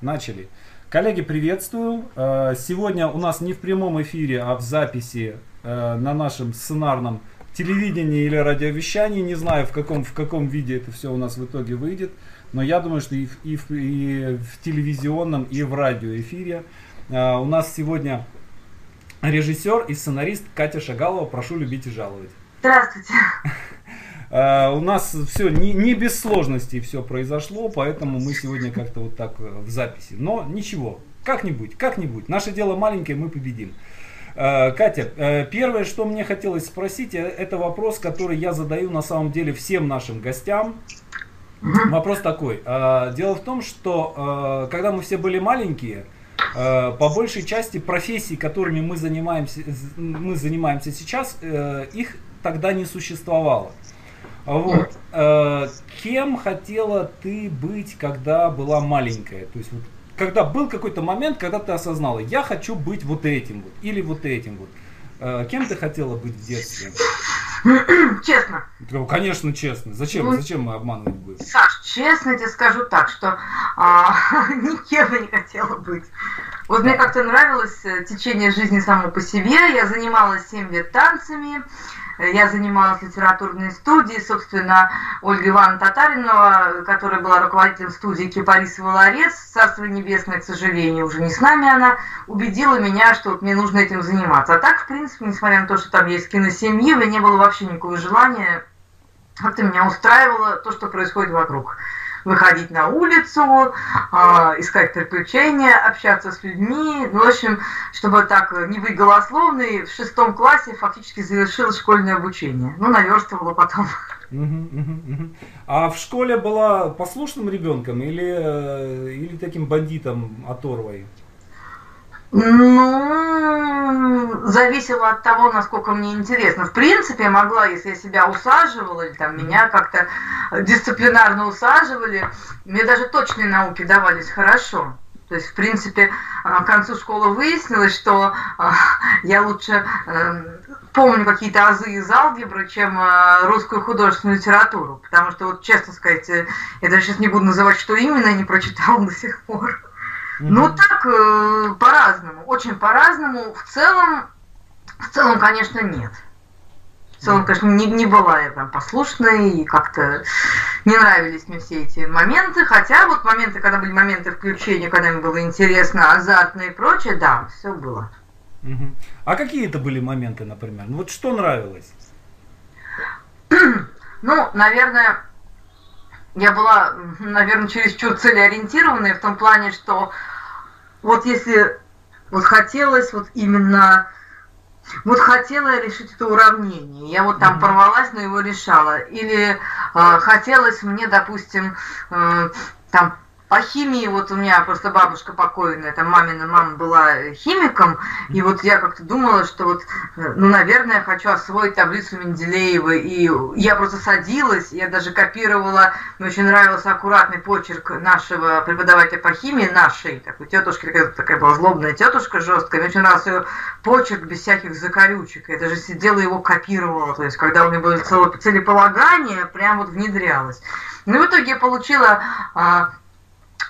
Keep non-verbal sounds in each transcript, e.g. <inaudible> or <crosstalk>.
Начали. Коллеги, приветствую. Э, сегодня у нас не в прямом эфире, а в записи э, на нашем сценарном телевидении или радиовещании. Не знаю, в каком, в каком виде это все у нас в итоге выйдет. Но я думаю, что и в, и в, и в телевизионном, и в радиоэфире. Э, у нас сегодня режиссер и сценарист Катя Шагалова. Прошу любить и жаловать. Здравствуйте. Uh, у нас все не, не без сложностей все произошло, поэтому мы сегодня как-то вот так э, в записи. Но ничего, как-нибудь, как-нибудь. Наше дело маленькое, мы победим. Uh, Катя, uh, первое, что мне хотелось спросить, это вопрос, который я задаю на самом деле всем нашим гостям. Вопрос такой. Дело в том, что когда мы все были маленькие, по большей части профессий, которыми мы занимаемся, мы занимаемся сейчас, их тогда не существовало. Вот. Э, кем хотела ты быть, когда была маленькая? То есть вот, когда был какой-то момент, когда ты осознала, я хочу быть вот этим вот или вот этим вот. Э, кем ты хотела быть в детстве? Честно. Конечно, честно. Зачем? Ну, Зачем мы обманывать будем? Саш, честно тебе скажу так, что а, <laughs> никем я не хотела быть. Вот мне как-то нравилось э, течение жизни само по себе. Я занималась 7 лет танцами. Я занималась литературной студией, собственно, Ольга Ивановна Татаринова, которая была руководителем студии Кипарисова Ларец, Царство Небесное, к сожалению, уже не с нами она, убедила меня, что вот мне нужно этим заниматься. А так, в принципе, несмотря на то, что там есть киносемьи, у меня не было вообще никакого желания, как-то меня устраивало то, что происходит вокруг выходить на улицу, э, искать приключения, общаться с людьми. Ну, в общем, чтобы так не быть голословной, в шестом классе фактически завершила школьное обучение. Ну, наверстывала потом. А в школе была послушным ребенком или, э, или таким бандитом оторвой? Ну, зависело от того, насколько мне интересно. В принципе, я могла, если я себя усаживала, или там меня как-то дисциплинарно усаживали, мне даже точные науки давались хорошо. То есть, в принципе, а, к концу школы выяснилось, что а, я лучше эм, помню какие-то азы из алгебры, чем а, русскую художественную литературу. Потому что, вот честно сказать, э, я даже сейчас не буду называть, что именно я не прочитала до сих пор. Ну так, э, по-разному, очень по-разному. В целом, в целом, конечно, нет. В целом, конечно, не, не была я прям послушной, и как-то не нравились мне все эти моменты. Хотя вот моменты, когда были моменты включения, когда мне было интересно, азартно и прочее, да, все было. А какие это были моменты, например? Ну вот что нравилось? <clears throat> ну, наверное, я была, наверное, чересчур целеориентированная в том плане, что вот если вот хотелось вот именно вот хотела я решить это уравнение, я вот там mm-hmm. порвалась, но его решала. Или э, хотелось мне, допустим, э, там по химии, вот у меня просто бабушка покойная, там мамина мама была химиком, и вот я как-то думала, что вот, э, ну, наверное, хочу освоить таблицу Менделеева, и я просто садилась, я даже копировала, мне очень нравился аккуратный почерк нашего преподавателя по химии, нашей, такой тетушки, такая, была злобная тетушка жесткая, мне очень нравился ее почерк без всяких закорючек, я даже сидела его копировала, то есть когда у меня было целеполагание, прям вот внедрялось. Ну, в итоге я получила а,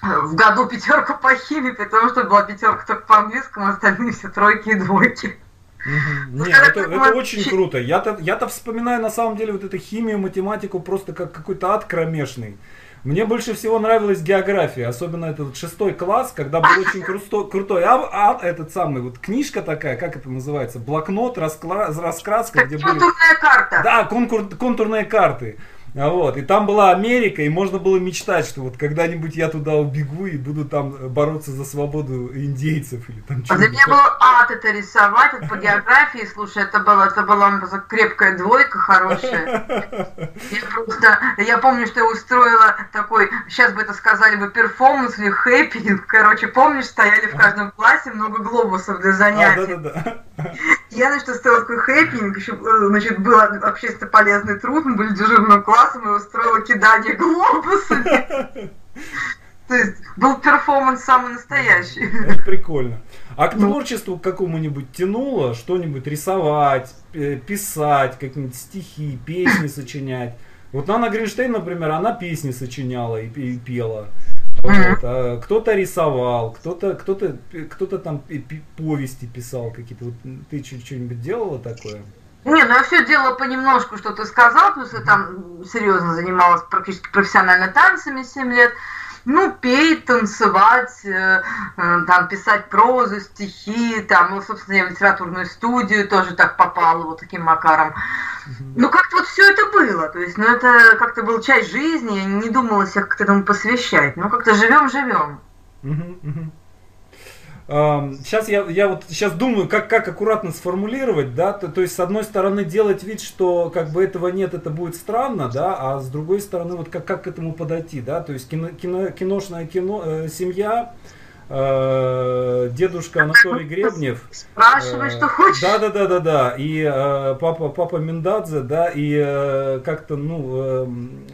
в году пятерка по химии, потому что была пятерка только по английскому, остальные все тройки и двойки. Угу. Нет, это, это очень круто. Я-то, я-то вспоминаю на самом деле вот эту химию, математику просто как какой-то ад кромешный. Мне больше всего нравилась география, особенно этот шестой класс, когда был очень <laughs> крутой, крутой а, а этот самый, вот книжка такая, как это называется, блокнот, раскла, раскраска, где были... Контурная карта. Да, конкур, контурные карты. А вот, и там была Америка, и можно было мечтать, что вот когда-нибудь я туда убегу и буду там бороться за свободу индейцев или там что-то. Для меня был ад это рисовать, это по географии, слушай, это было, это была крепкая двойка хорошая. Я просто, я помню, что я устроила такой, сейчас бы это сказали бы перформанс или хэппенинг, короче, помнишь, стояли в каждом классе много глобусов для занятий. А, да, да, да. Я, значит, устроила такой хэппенинг, еще, э, значит, был общественно полезный труд, мы были дежурным классом, классом и устроила кидание глобусами. <laughs> То есть был перформанс самый настоящий. Это прикольно. А к ну. творчеству какому-нибудь тянуло что-нибудь рисовать, писать, какие-нибудь стихи, песни сочинять? Вот Анна Гринштейн, например, она песни сочиняла и, и пела. Вот. А кто-то рисовал, кто-то кто-то кто-то там повести писал какие-то. Вот ты что-нибудь делала такое? Не, ну я все делала понемножку, что ты сказал, плюс я там серьезно занималась практически профессионально танцами 7 лет. Ну, петь, танцевать, э, э, там, писать прозу, стихи, там, ну, собственно, я в литературную студию тоже так попала вот таким макаром. Ну, как-то вот все это было, то есть, ну, это как-то был часть жизни, я не думала себя как-то этому посвящать, ну, как-то живем-живем. Сейчас я, я вот сейчас думаю, как, как аккуратно сформулировать, да, то, то есть с одной стороны делать вид, что как бы этого нет, это будет странно, да, а с другой стороны вот как, как к этому подойти, да, то есть кино, кино, киношная кино, э, семья, э, дедушка Анатолий Гребнев. Спрашивай, э, что хочешь. Да, да, да, да, да. И э, папа, папа Миндадзе, да, и э, как-то, ну, э,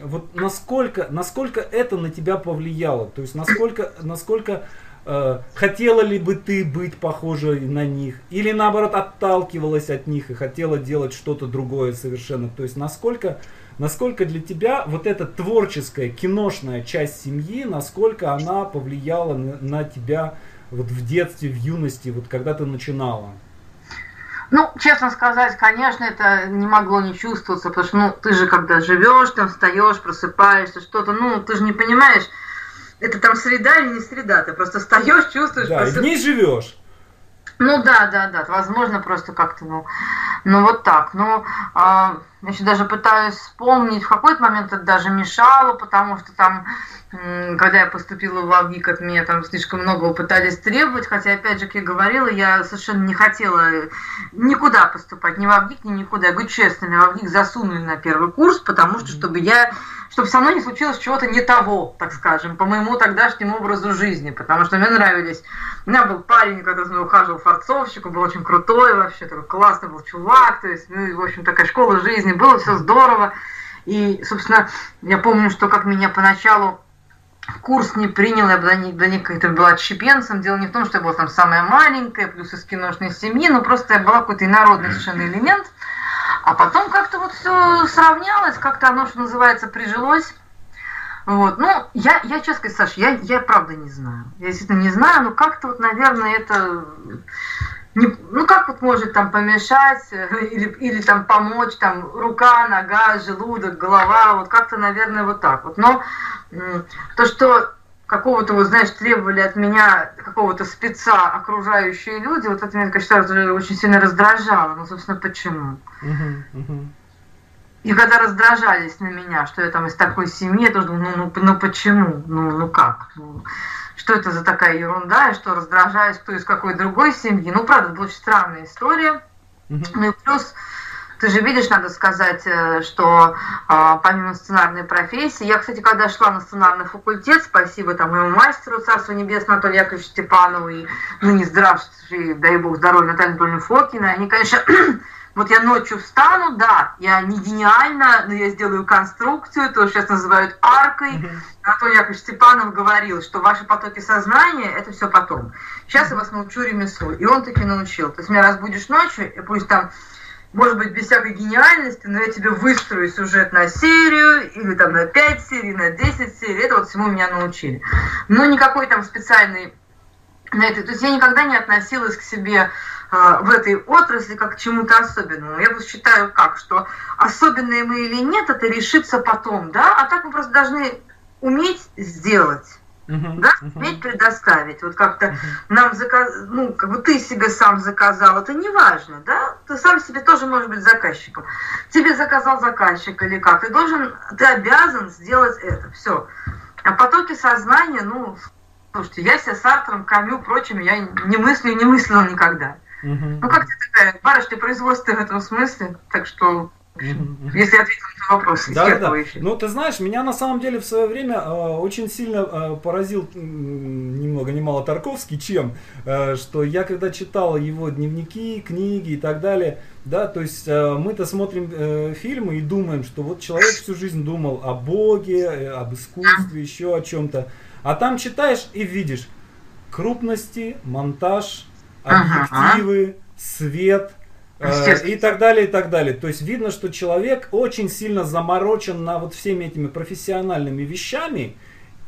вот насколько, насколько это на тебя повлияло, то есть насколько, насколько хотела ли бы ты быть похожей на них, или наоборот отталкивалась от них и хотела делать что-то другое совершенно. То есть насколько, насколько для тебя вот эта творческая, киношная часть семьи, насколько она повлияла на, на тебя вот в детстве, в юности, вот когда ты начинала? Ну, честно сказать, конечно, это не могло не чувствоваться, потому что, ну, ты же когда живешь, там встаешь, просыпаешься, что-то, ну, ты же не понимаешь, это там среда или не среда, ты просто встаешь, чувствуешь. Да, просто... и в ней живешь. Ну да, да, да, возможно, просто как-то, ну, ну вот так. Ну, а, я еще даже пытаюсь вспомнить, в какой-то момент это даже мешало, потому что там, когда я поступила в АВГИК, от меня там слишком много пытались требовать, хотя, опять же, как я говорила, я совершенно не хотела никуда поступать, ни в АВГИК, ни никуда. Я говорю честно, меня в АВГИК засунули на первый курс, потому что, чтобы я чтобы со мной не случилось чего-то не того, так скажем, по моему тогдашнему образу жизни, потому что мне нравились. У меня был парень, который за мной ухаживал форцовщик, он был очень крутой вообще, такой классный был чувак, то есть, ну, в общем, такая школа жизни, было все здорово. И, собственно, я помню, что как меня поначалу курс не принял, я них, до них как-то была отщепенцем. Дело не в том, что я была там самая маленькая, плюс из киношной семьи, но просто я была какой-то инородный совершенно элемент – а потом как-то вот все сравнялось, как-то оно, что называется, прижилось. Вот. Ну, я, я честно сказать, Саша, я, я правда не знаю. Я действительно не знаю, но как-то вот, наверное, это... Не, ну, как вот может там помешать э, или, или там помочь, там, рука, нога, желудок, голова, вот как-то, наверное, вот так вот. Но то, что какого-то, вот, знаешь, требовали от меня какого-то спеца окружающие люди, вот это меня, конечно, очень сильно раздражало. Ну, собственно, почему? И когда раздражались на меня, что я там из такой семьи, я тоже думаю, ну, ну, ну почему? Ну, ну как? Ну, что это за такая ерунда, и что раздражаюсь, кто из какой другой семьи. Ну, правда, это очень странная история. Ну и плюс ты же видишь, надо сказать, э, что а, помимо сценарной профессии, я, кстати, когда шла на сценарный факультет, спасибо там моему мастеру Царства Небесного Анатолию Яковлевичу Степанову и ныне здравствуй, дай бог здоровья Наталья Анатольевна Фокина, они, конечно, вот я ночью встану, да, я не гениально, но я сделаю конструкцию, то сейчас называют аркой. Mm-hmm. Анатолий Яковлевич Степанов говорил, что ваши потоки сознания – это все потом. Сейчас я вас научу ремеслу. И он таки научил. То есть меня разбудишь ночью, и пусть там может быть, без всякой гениальности, но я тебе выстрою сюжет на серию, или там на 5 серий, на 10 серий. Это вот всему меня научили. Но никакой там специальный на это. То есть я никогда не относилась к себе в этой отрасли как к чему-то особенному. Я вот считаю как, что особенные мы или нет, это решится потом, да, а так мы просто должны уметь сделать. Uh-huh, да, уметь предоставить. Вот как-то uh-huh. нам заказ, ну, как бы ты себе сам заказал, это не важно, да? Ты сам себе тоже можешь быть заказчиком. Тебе заказал заказчик или как? Ты должен, ты обязан сделать это. Все. А потоки сознания, ну, слушайте, я себя Сартром, Камю, прочим, я не мыслю не мыслила никогда. Ну, как ты такая барышня производства в этом смысле, так что если ответил на вопрос. Да, да. Ну, ты знаешь, меня на самом деле в свое время э, очень сильно э, поразил э, ни много ни мало Тарковский, чем, э, что я когда читал его дневники, книги и так далее, да, то есть э, мы-то смотрим э, фильмы и думаем, что вот человек всю жизнь думал о Боге, э, об искусстве, еще о чем-то, а там читаешь и видишь крупности, монтаж, объективы, свет – Э, и так далее, и так далее. То есть видно, что человек очень сильно заморочен на вот всеми этими профессиональными вещами,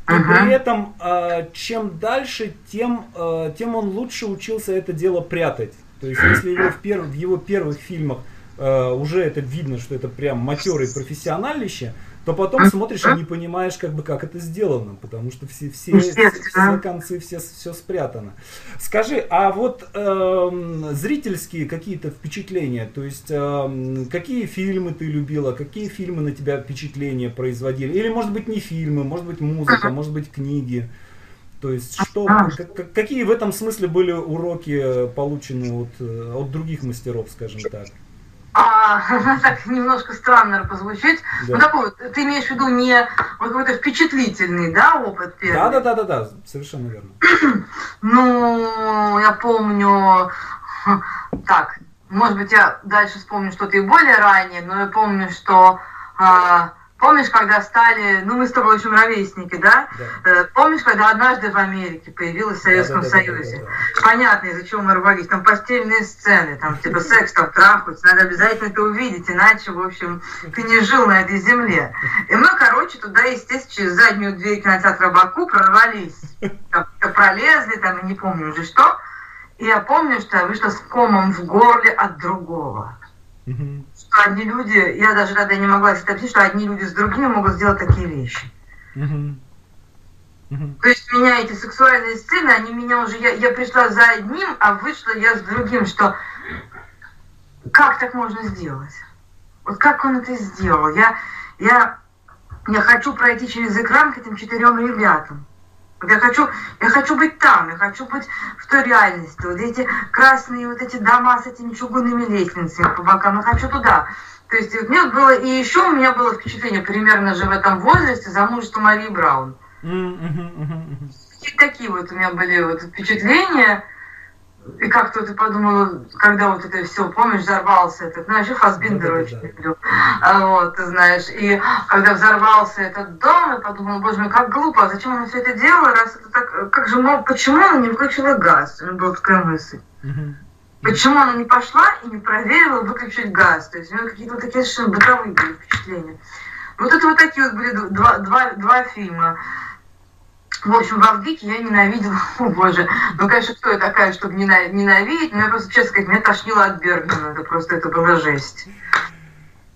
И при этом, э, чем дальше, тем, э, тем он лучше учился это дело прятать. То есть, если его в, перв, в его первых фильмах э, уже это видно, что это прям матерый профессионалище, то потом смотришь и не понимаешь, как бы, как это сделано, потому что все, все, все концы, все, все спрятано. Скажи, а вот э, зрительские какие-то впечатления, то есть э, какие фильмы ты любила, какие фильмы на тебя впечатления производили? Или, может быть, не фильмы, может быть, музыка, может быть, книги? То есть, что, как, какие в этом смысле были уроки получены от, э, от других мастеров, скажем так? А, <laughs> так немножко странно позвучит. Да. Ну такой вот, ты имеешь в виду не какой-то впечатлительный, да, опыт первый? Да, да, да, да, да, совершенно верно. <clears throat> ну, я помню, <laughs> так, может быть, я дальше вспомню что-то и более ранее, но я помню, что а, Помнишь, когда стали, ну мы с тобой еще ровесники, да? да. Э, помнишь, когда однажды в Америке появилась в Советском да, да, Союзе? Да, да, да, да. Понятно, из-за чего мы рвались. Там постельные сцены, там типа секс, там трахаются. Надо обязательно это увидеть, иначе, в общем, ты не жил на этой земле. И мы, короче, туда, естественно, через заднюю дверь кинотеатра Баку прорвались. Там, пролезли, там, и не помню уже что. И я помню, что я вышла с комом в горле от другого. Что одни люди, я даже тогда не могла себе объяснить, что одни люди с другими могут сделать такие вещи. То есть меня эти сексуальные сцены, они меня уже, я, я пришла за одним, а вышла я с другим, что как так можно сделать? Вот как он это сделал? Я, я, я хочу пройти через экран к этим четырем ребятам. Я хочу, я хочу быть там, я хочу быть в той реальности. Вот эти красные вот эти дома с этими чугунными лестницами по бокам, я хочу туда. То есть вот мне было, и еще у меня было впечатление, примерно же в этом возрасте, замужество Марии Браун. И такие вот у меня были вот впечатления. И как-то ты подумала, когда вот это все, помнишь, взорвался этот, ну, еще Фасбиндер да, очень да, люблю, а, вот, ты знаешь, и когда взорвался этот дом, я подумала, боже мой, как глупо, а зачем она все это делала, раз это так, как же, мол, почему она не выключила газ, у меня была такая мысль. Угу. Почему она не пошла и не проверила выключить газ, то есть у меня какие-то вот такие совершенно бытовые были впечатления. Вот это вот такие вот были два, два, два фильма. В общем, в Авдике я ненавидела, <laughs> о боже, ну, конечно, кто я такая, чтобы ненавидеть, но я просто, честно сказать, меня тошнило от Бергмана, это просто, это была жесть.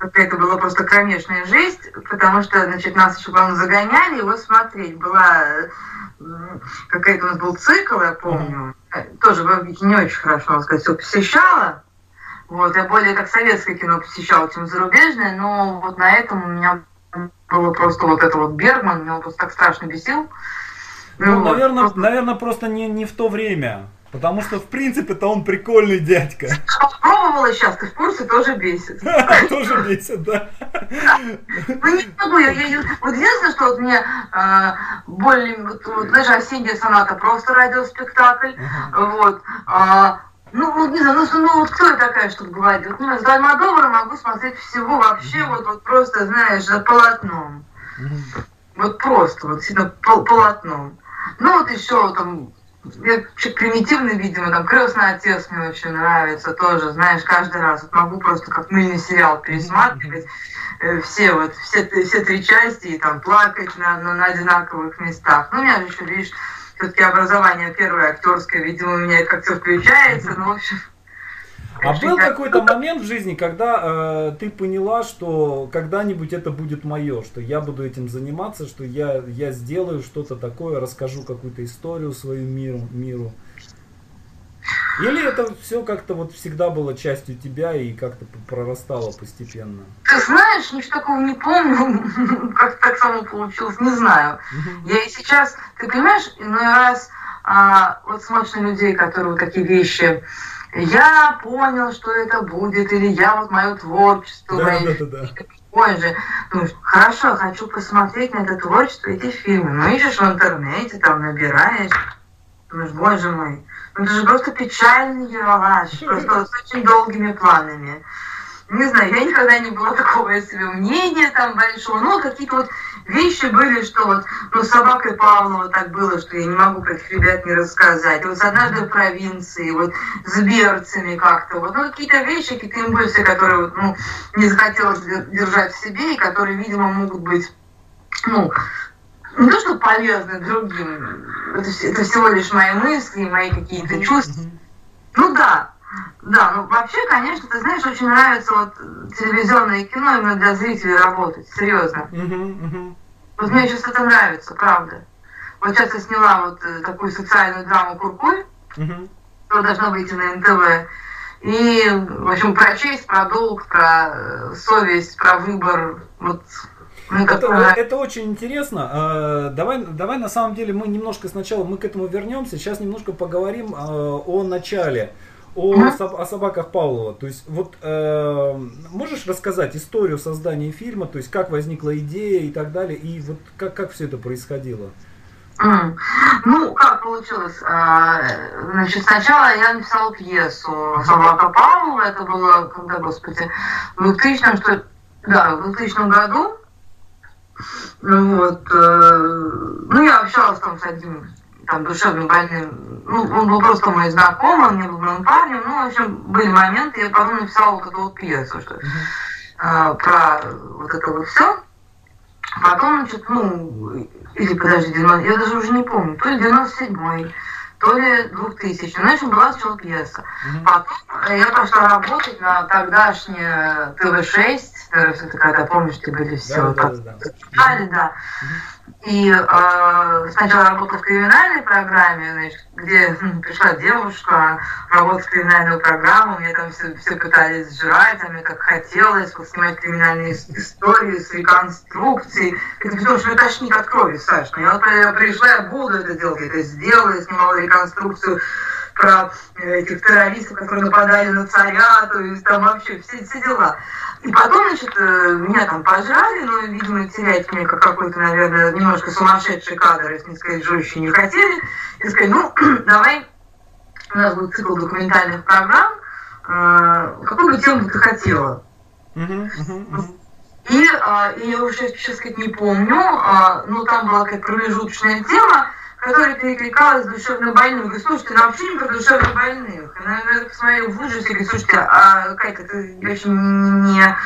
Это была просто кромешная жесть, потому что, значит, нас еще, по-моему, загоняли его смотреть. Была какая-то у нас был цикл, я помню, тоже в Авдике не очень хорошо, надо сказать, все посещала. Вот, я более как советское кино посещала, чем зарубежное, но вот на этом у меня было просто вот это вот Бергман, меня он просто так страшно бесил. Ну, вот. наверное, просто... наверное, просто не, не в то время. Потому что, в принципе-то, он прикольный дядька. Пробовала сейчас, ты в курсе, тоже бесит. <laughs> Тоже бесит, да. Ну, не могу, я, вот единственное, что вот мне э, более, даже осенняя соната, просто радиоспектакль, вот, а, ну, вот не знаю, ну, ну вот кто я такая, чтобы говорить? Вот, ну, с Альмадовара могу смотреть всего вообще, вот, вот просто, знаешь, за полотном. Вот просто, вот пол полотном. Ну вот еще там, человек примитивный, видимо, там крестный отец мне очень нравится тоже, знаешь, каждый раз вот могу просто как мыльный сериал пересматривать э, все вот, все, все три части и там плакать на, на, на одинаковых местах. Ну, у меня же еще, видишь, все-таки образование первое актерское, видимо, у меня как-то включается, ну, в общем, а был какой-то момент в жизни, когда э, ты поняла, что когда-нибудь это будет мое, что я буду этим заниматься, что я, я сделаю что-то такое, расскажу какую-то историю свою миру, миру. Или это все как-то вот всегда было частью тебя и как-то прорастало постепенно? Ты знаешь, ничего такого не помню, <laughs> как так само получилось, не знаю. Я и сейчас, ты понимаешь, иной раз а, вот смотришь на людей, которые вот такие вещи я понял, что это будет, или я вот мое творчество, да, мои... да, да, да. Позже. Думаешь, хорошо, хочу посмотреть на это творчество, эти фильмы. Ну, ищешь в интернете, там набираешь. Думаешь, боже мой, ну это же просто печальный ералаш, просто с очень долгими планами не знаю, я никогда не была такого себе мнения там большого, ну, какие-то вот вещи были, что вот, ну, с собакой Павлова так было, что я не могу про этих ребят не рассказать. Вот однажды в провинции, вот с берцами как-то, вот, ну, какие-то вещи, какие-то импульсы, которые, вот, ну, не захотелось держать в себе, и которые, видимо, могут быть, ну, не то, что полезны другим, это, это всего лишь мои мысли, мои какие-то чувства. Ну да, да, ну вообще, конечно, ты знаешь, очень нравится вот телевизионное кино именно для зрителей работать, серьезно. Вот мне сейчас это нравится, правда. Вот сейчас я сняла вот э, такую социальную драму Куркуль, угу. которая должна выйти на НТВ. И, в общем, про честь, про долг, про э, совесть, про выбор. Вот это, это очень интересно. А, давай, давай на самом деле мы немножко сначала мы к этому вернемся. Сейчас немножко поговорим а, о начале, о, о собаках Павлова. То есть вот э, можешь рассказать историю создания фильма, то есть как возникла идея и так далее, и вот как как все это происходило? Ну, как получилось? А, значит, сначала я написала пьесу «Собака Павлова». Это было, когда, господи, в 2000 что да, в 2000 году. Вот. Э, ну, я общалась там с одним там душевно больным. Ну, он был просто мой знакомый, он не был моим парнем. Ну, в общем, были моменты, я потом написала вот эту вот пьесу, что uh, про вот это вот все. Потом, значит, ну, или подожди, я даже уже не помню, то ли 97-й, то ли 2000. Ну, в общем, была сначала пьеса. Mm-hmm. Потом я пошла работать на тогдашнее ТВ-6, это когда, помнишь, ты были все да, да, да, да. да. Mm-hmm. И э, сначала работала в криминальной программе, значит, где ну, пришла девушка, работать в криминальную программу, мне там все, все пытались сжирать, а мне как хотелось вот, снимать криминальные истории с реконструкцией. Это потому что мне тошнит от крови, Саш. Я, вот, я пришла, я буду это делать, я это сделала, я снимала реконструкцию про э, этих террористов, которые нападали на царя, то есть там вообще все, все дела. И потом, значит, э, меня там пожрали, но, видимо, терять мне как какой-то, наверное, немножко сумасшедший кадр, если не сказать, жестче не хотели. И сказали, ну, <clears throat> давай, у нас будет цикл документальных программ, э, какую бы тему ты хотела? И, а, и я уже сейчас, сказать, не помню, а, но там была какая-то промежуточная тема, которая перекликалась с душевнобольными. Говорит, слушайте, ну вообще не про душевнобольных. Она, я посмотрела в ужасе, говорит, слушайте, а Катя, ты очень не,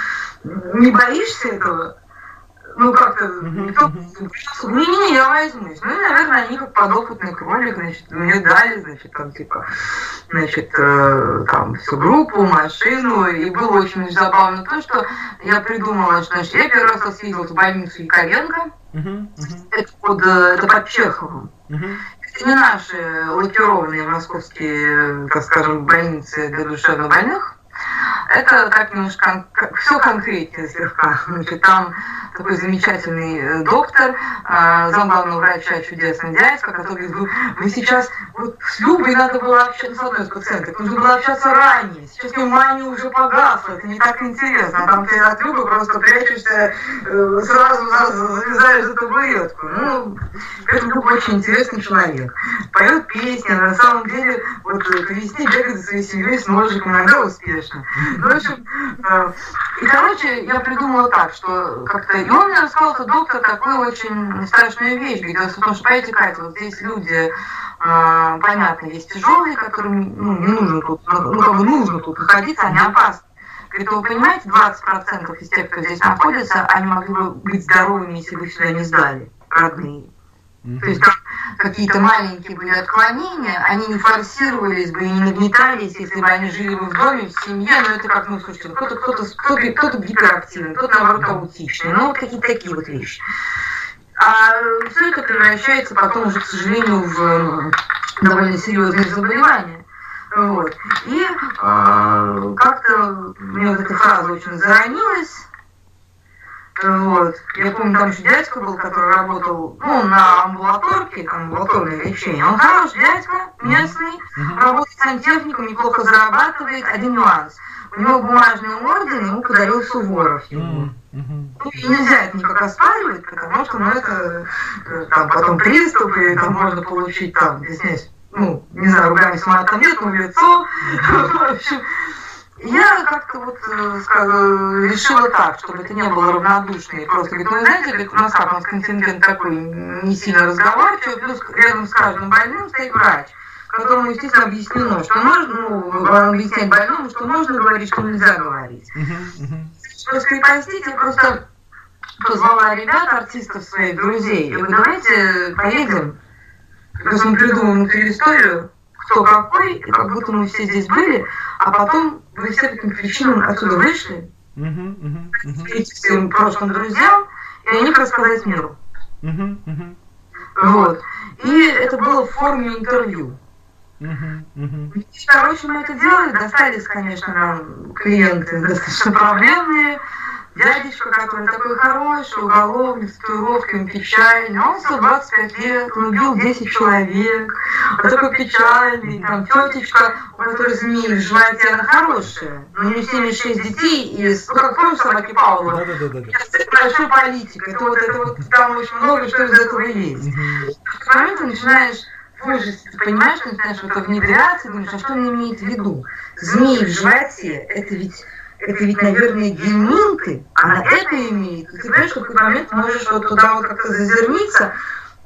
не боишься этого? Ну, как-то, не-не-не, я возьмусь. Ну, наверное, они как подопытный кролик, значит, мне дали, значит, там, типа, значит, э, там, всю группу, машину, и было очень забавно то, что я придумала, что, значит, я первый раз съездила в больницу Яковенко, это под, э, это под Чеховым. Это не наши лакированные московские, так скажем, больницы для душевнобольных, это так немножко все конкретнее слегка. Значит, там такой замечательный э, доктор, э, замглавного врача чудесный дядька, который говорит, вы, сейчас, вот с Любой надо было общаться, с одной из пациенток, нужно было общаться ранее, сейчас у мания уже погасла, это не так интересно, а там ты от Любы просто прячешься, э, сразу залезаешь за табуретку. Ну, это был очень интересный человек. Поет песни, на самом деле, вот к весне бегает за своей семьей с ножиком, иногда успешно. Ну, общем, э, и, короче, я придумала так, что как-то... И он мне рассказал, что доктор, такую очень страшную вещь. Говорит, потому что, понимаете, Катя, вот здесь люди, э, понятно, есть тяжелые, которым ну, не нужно тут, ну, как бы нужно тут находиться, они опасны. Говорит, вы понимаете, 20% из тех, кто здесь находится, они могли бы быть здоровыми, если бы сюда не сдали, родные. Mm-hmm. То есть там какие-то маленькие были отклонения, они не форсировались бы и не нагнетались, если бы они жили бы в доме, в семье, но это как, ну, слушайте, кто-то кто-то кто-то, кто-то гиперактивный, кто-то, наоборот, аутичный, ну, вот какие-то такие вот вещи. А все это превращается потом уже, к сожалению, в довольно серьезные заболевания. Вот. И э, как-то мне вот эта фраза очень заронилась, вот. Я помню, там еще дядька был, который работал ну, на амбулаторке, там амбулаторное лечение. Он хороший дядька, местный, работает сантехником, неплохо зарабатывает. Один нюанс. У него бумажный орден ему подарил Суворов. Ему. Ну, и нельзя это никак оспаривать, потому что ну, это э, там потом приступ, и там можно получить там, здесь, ну, не знаю, ругами с матом нет, но в лицо. <laughs> В общем, я как-то вот э, решила так, чтобы это не было равнодушно. И просто говорит, ну, знаете, говорит, у нас как, у нас контингент такой не сильно разговорчивый, плюс рядом с каждым больным стоит врач которому, естественно, объяснено, что нужно, ну, объяснять больному, что можно говорить, что нельзя говорить. Uh-huh. Просто, простите, просто позвала ребят, артистов своих, друзей, и говорю, давайте поедем, то есть мы придумаем эту историю, кто какой, и как будто мы все здесь были, а потом вы все по каким причинам отсюда вышли, идти к своим прошлым друзьям, и о них рассказать миру. Мгм, Вот. И это было в форме интервью. И, Короче, мы это делали, достались, конечно, нам клиенты достаточно проблемные. Дядечка, который такой хороший, уголовник, с татуировками, печальный, он 125 лет, он убил 10 человек, он такой печальный, там тетечка, у которой змеи в животе, она хорошая, но у нее 76 детей, и, ну, как помнишь, собаки Павлова, Да-да-да-да. это большой политик, это вот, это вот, там очень много что из этого есть. В какой момент ты начинаешь ужасе, ты понимаешь, ты начинаешь в это внедряться, думаешь, а что он имеет в виду? Змеи в животе, это ведь, это ведь, наверное, гельминты, она это имеет. И ты понимаешь, что в какой момент можешь вот туда вот как-то зазерниться,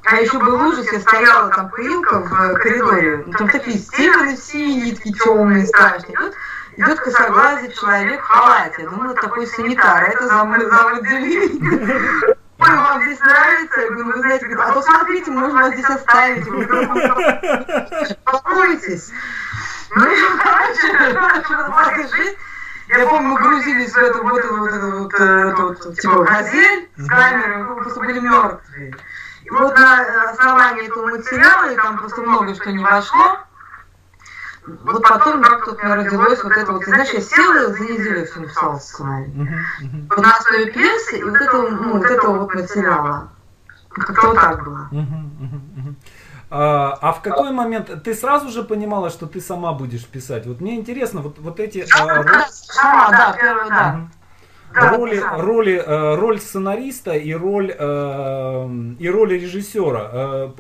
а еще был ужас, я стояла там пылилка в коридоре, ну, там такие стены синие, такие темные, страшные. Идет, идет косоглазый человек в халате. Я думала, такой санитар, а это зам, зам. Ой, вам здесь нравится? Я говорю, «Ну, вы знаете, а то смотрите, можно вас здесь оставить. Волнуйтесь. Ну, и, короче, начала жить. Я помню, мы грузились в эту вот вот эту вот, э, эту вот, типа, газель с камерой, мы просто были мертвые. И вот на основании этого материала, и там просто много что не вошло, вот потом как-то вот у меня родилось вот это вот, и, знаешь, я села за неделю все написала сценарий. Вот на основе пьесы и вот этого, ну, вот этого вот материала. Как-то вот так было. А, а в какой момент ты сразу же понимала, что ты сама будешь писать? Вот мне интересно, вот, вот эти а, ро- Сама, да, первая, да. Мгм. Да, роли, да. роли, э, роль сценариста и роль, э, и роль режиссера. Э,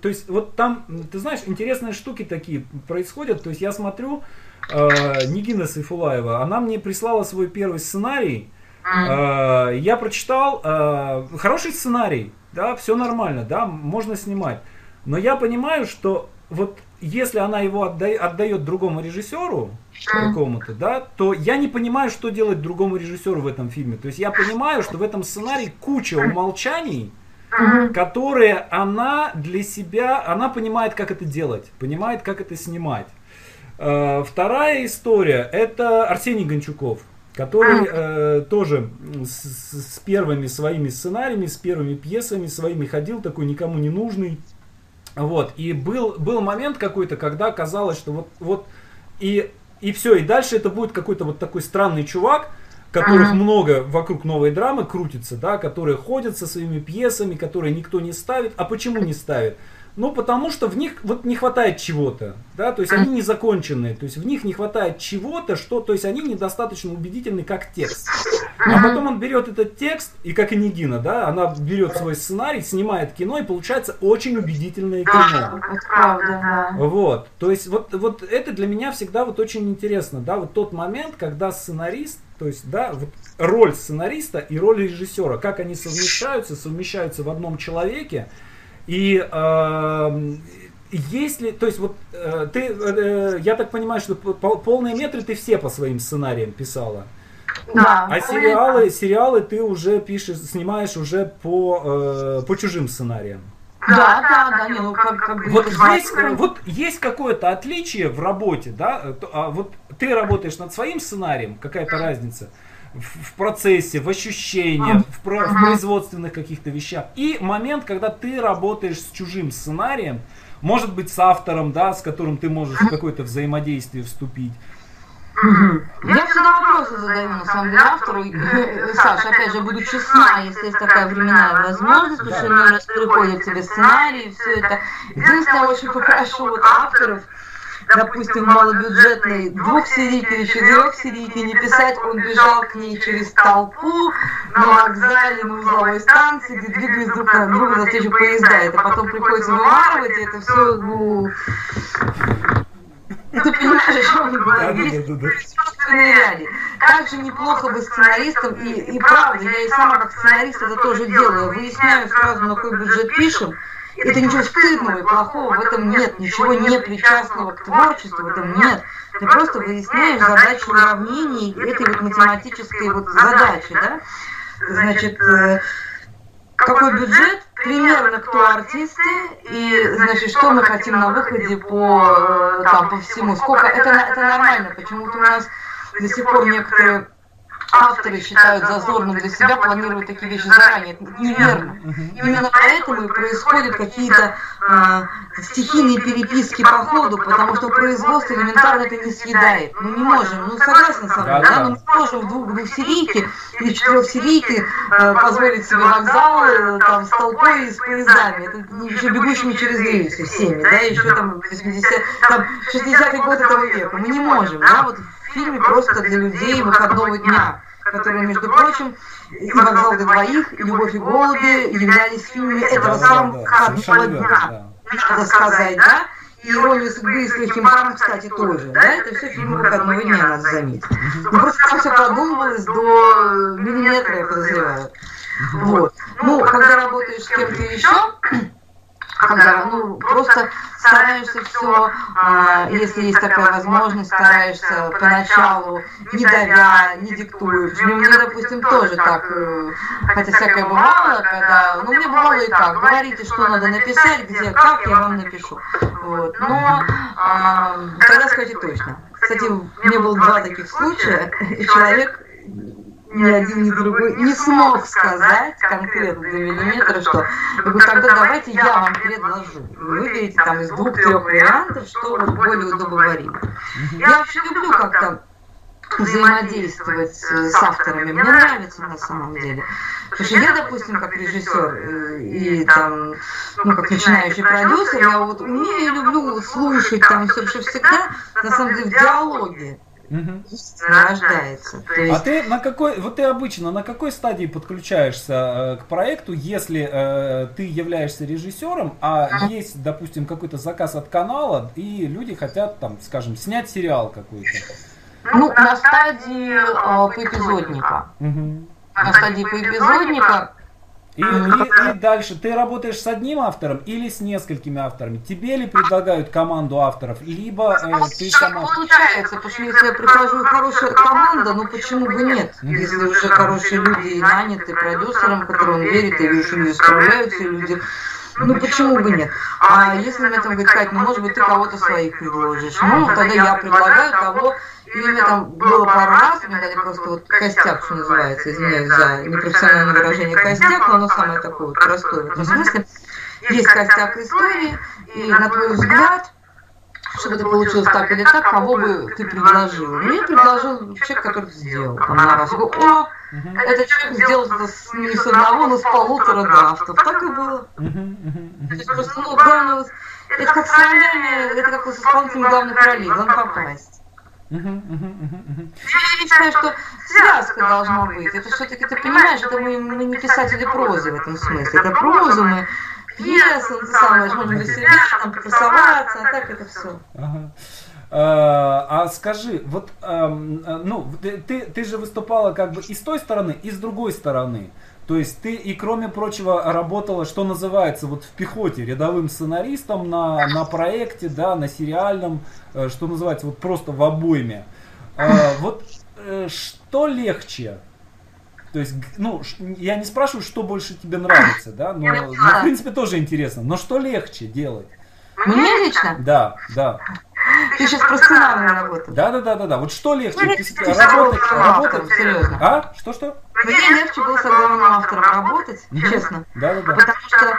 То есть вот там, ты знаешь, интересные штуки такие происходят. То есть я смотрю, Нигина Сайфулаева, она мне прислала свой первый сценарий. Я прочитал, хороший сценарий, да, все нормально, да, можно снимать. Но я понимаю, что вот если она его отда- отдает другому режиссеру, Мгм. какому-то, да, то я не понимаю, что делать другому режиссеру в этом фильме. То есть я понимаю, что в этом сценарии куча умолчаний, которые она для себя, она понимает, как это делать, понимает, как это снимать. Э, Вторая история это Арсений Гончуков, который э, тоже с- с первыми своими сценариями, с первыми пьесами своими ходил, такой никому не нужный. Вот. И был, был момент какой-то, когда казалось, что вот, вот и, и все, и дальше это будет какой-то вот такой странный чувак, которых Мгм. много вокруг новой драмы крутится, да, которые ходят со своими пьесами, которые никто не ставит. А почему не ставит? Ну, потому что в них вот не хватает чего-то, да, то есть они не законченные, то есть в них не хватает чего-то, что, то есть они недостаточно убедительны как текст. А потом он берет этот текст, и как и Нигина, да, она берет свой сценарий, снимает кино, и получается очень убедительное кино. Вот, то есть вот, вот это для меня всегда вот очень интересно, да, вот тот момент, когда сценарист, то есть, да, вот роль сценариста и роль режиссера, как они совмещаются, совмещаются в одном человеке, и эм, если, то есть вот э, ты, э, я так понимаю, что по- полные метры ты все по своим сценариям писала, Да. а сериалы, сериалы ты уже пишешь, снимаешь уже по, э, по чужим сценариям. Да, да, да, не, ну как, как бы... Вот есть, вот есть какое-то отличие в работе, да? э, а вот ты работаешь над своим сценарием, какая-то разница в, процессе, в ощущениях, в, про- в производственных каких-то вещах. И момент, когда ты работаешь с чужим сценарием, может быть, с автором, да, с которым ты можешь в какое-то взаимодействие вступить. Я всегда вопросы задаю, на самом деле, автору. Э, Саша, опять же, буду честна, если есть такая временная возможность, потому что мне раз приходят тебе сценарии, все это. Единственное, я очень попрошу вот авторов, допустим, малобюджетной двухсерийки или четырехсерийки не писать, он бежал к ней через толпу на вокзале, на узловой станции, где двигались друг на друга навстречу поезда. Это потом приходится вымарывать, и это все, ну... Ты понимаешь, о чем я говорю? Есть Да-да-да-да. собственные реалии. Также неплохо бы сценаристом, и, и правда, я и сама как сценарист это тоже делаю. Выясняю сразу, на какой бюджет пишем. Это ничего стыдного и плохого в этом нет, ничего не причастного к творчеству в этом нет. Ты просто выясняешь задачу уравнений этой вот математической вот задачи, да? значит, э, какой бюджет, примерно кто артисты и, значит, что мы хотим на выходе по, э, там, по всему. Сколько, это, это нормально, почему-то у нас до сих пор некоторые авторы считают зазорным для себя планировать такие вещи заранее. Это неверно. Именно поэтому и происходят какие-то э, стихийные переписки по ходу, потому что производство элементарно это не съедает. Мы не можем, ну согласен со мной, да, но мы можем в двух двухсерийке или четырехсерийке э, позволить себе вокзалы там с толпой и с поездами. Это еще бегущими через рельсы всеми, да, еще там 80 там 60-й год этого века. Мы не можем, да, вот фильме просто для людей выходного дня, которые, между прочим, и «Вокзал для двоих», и «Любовь и голуби» являлись фильмами этого самого выходного дня. Надо сказать, да? И «Ирония судьбы» «С легким паром», кстати, тоже, да? Это все фильмы выходного дня, надо заметить. Ну, просто там все продумывалось до миллиметра, я подозреваю. Вот. Ну, когда работаешь с кем-то еще, когда, ну, просто стараешься все, а, если есть такая возможность, стараешься поначалу, не давя, не диктуешь. Ну, мне, допустим, тоже так, э, хотя всякое бывало, когда, ну, мне бывало и так, говорите, что надо написать, где, как, я вам напишу. Вот. Но а, тогда скажите точно. Кстати, мне было два таких случая, и <laughs> человек ни один, ни другой не смог сказать конкретно для миллиметра, что я говорю, тогда давайте я вам предложу. Вы выберите там из двух-трех вариантов, что вот более удобоваримо. Я вообще люблю как-то взаимодействовать с авторами. Мне нравится на самом деле. Потому что я, допустим, как режиссер э, и там, ну, как начинающий продюсер, я вот умею и люблю слушать там все, что всегда, на самом деле, в диалоге. Угу. рождается. есть... А ты на какой, вот ты обычно на какой стадии подключаешься э, к проекту, если э, ты являешься режиссером, а есть, допустим, какой-то заказ от канала, и люди хотят, там, скажем, снять сериал какой-то? Ну, на стадии э, поэпизодника. Угу. На стадии поэпизодника и, и, и дальше ты работаешь с одним автором или с несколькими авторами? Тебе ли предлагают команду авторов, либо э, ты сама... получается, потому что если я прихожу хорошая команда, ну почему бы нет? Если уже хорошие люди наняты продюсером, которым верит, и люди справляются, люди ну почему бы нет? А если на этом говорить, Кать, ну может быть ты кого-то своих предложишь. Ну тогда я предлагаю того, и у меня там было пару раз, мне дали просто вот костяк, что называется, извиняюсь за непрофессиональное выражение костяк, но оно самое такое вот простое в этом смысле. Есть костяк истории, и на твой взгляд, чтобы это получилось так или так, кого бы ты предложил? Мне предложил человек, который сделал. Там на раз. Говорю, о, этот человек сделал не с одного, но с полутора драфтов. Так и было. Это просто, ну, главное, это как с ролями, это как с исполнителем главных ролей, главное попасть. Я считаю, что связка должна быть. Это все-таки, ты понимаешь, это мы, мы не писатели прозы в этом смысле. Это прозу мы пьесы, ты самое, можем для себя там покрасоваться, а так это все. Ага. А, а скажи, вот, ну, ты, ты же выступала как бы и с той стороны, и с другой стороны. То есть ты и кроме прочего работала, что называется, вот в пехоте, рядовым сценаристом на, на проекте, да, на сериальном, э, что называется, вот просто в обойме. А, <clears throat> вот э, что легче? То есть, ну, я не спрашиваю, что больше тебе нравится, да, но, но в принципе тоже интересно. Но что легче делать? Мне лично? Да, да. Ты сейчас про сценарную работу. Да, да, да, да, да. Вот что легче? Работать, работать, серьезно. А? Что, что? Мне легче было с главным автором работать, честно. Да, да, да. Потому что,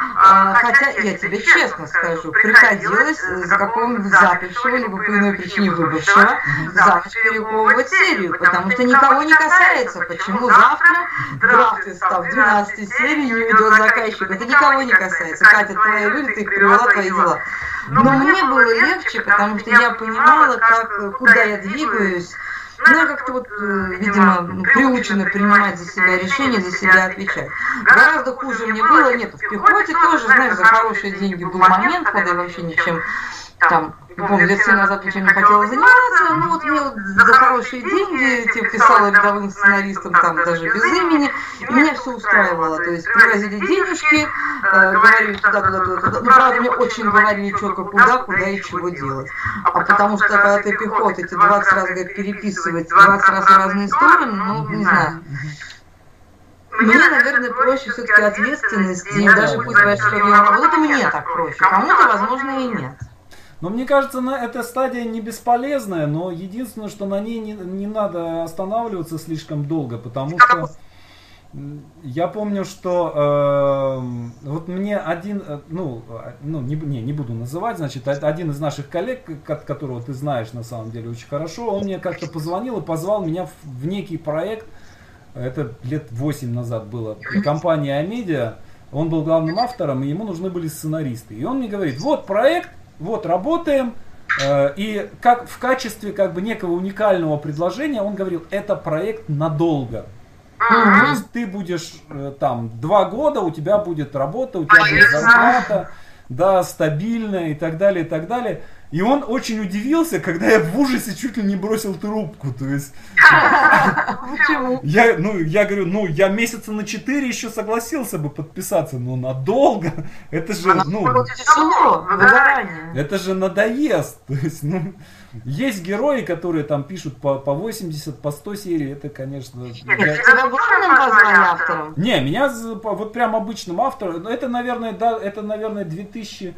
хотя я тебе честно скажу, приходилось за какого-нибудь запившего, либо по иной причине выбывшего, за ночь перековывать серию, потому что никого не касается. Почему завтра драфт став 12 серий не ведет заказчик? Это никого не касается. Катя, твои люди, ты их привела, твои дела. Но мне было легче, потому что я понимала, как, куда я двигаюсь, ну, я как-то вот, э, видимо, приучена принимать за себя решения, за себя отвечать. Гораздо хуже мне было, нет, в пехоте тоже, знаешь, за хорошие деньги был момент, когда я вообще ничем там, помню, лет 7 назад ничем не хотела заниматься, ну вот мне вот за хорошие деньги, типа писала рядовым сценаристам там даже без имени, и меня все устраивало, то есть привозили денежки, э, говорили туда, туда, туда, туда, ну правда мне очень говорили четко куда, куда и чего делать, а потому что когда ты пехота, эти 20 раз говорит, переписывать, 20 раз в разные стороны, ну не знаю. мне, наверное, проще все-таки ответственность, и даже пусть большой объем работы, мне так проще. Кому-то, возможно, и нет. Но мне кажется, на эта стадия не бесполезная, но единственное, что на ней не, не надо останавливаться слишком долго, потому что я помню, что э, вот мне один, э, ну, э, ну не, не, не буду называть, значит, один из наших коллег, которого ты знаешь на самом деле очень хорошо, он мне как-то позвонил и позвал меня в, в некий проект, это лет 8 назад было, компания Амедиа, он был главным автором, и ему нужны были сценаристы. И он мне говорит, вот проект, вот работаем, э, и как в качестве как бы некого уникального предложения он говорил, это проект надолго. То есть ты будешь э, там два года, у тебя будет работа, у тебя будет зарплата, да, стабильная и так далее, и так далее. И он очень удивился, когда я в ужасе чуть ли не бросил трубку. То есть. Почему? Я, ну, я говорю, ну, я месяца на четыре еще согласился бы подписаться, но надолго. Это же, ну. Это же надоест. То есть, ну. Есть герои, которые там пишут по, по 80, по 100 серий, это, конечно... Нет, я... тебя позвали автором? Не, меня вот прям обычным автором, это, наверное, да, это, наверное, 2000...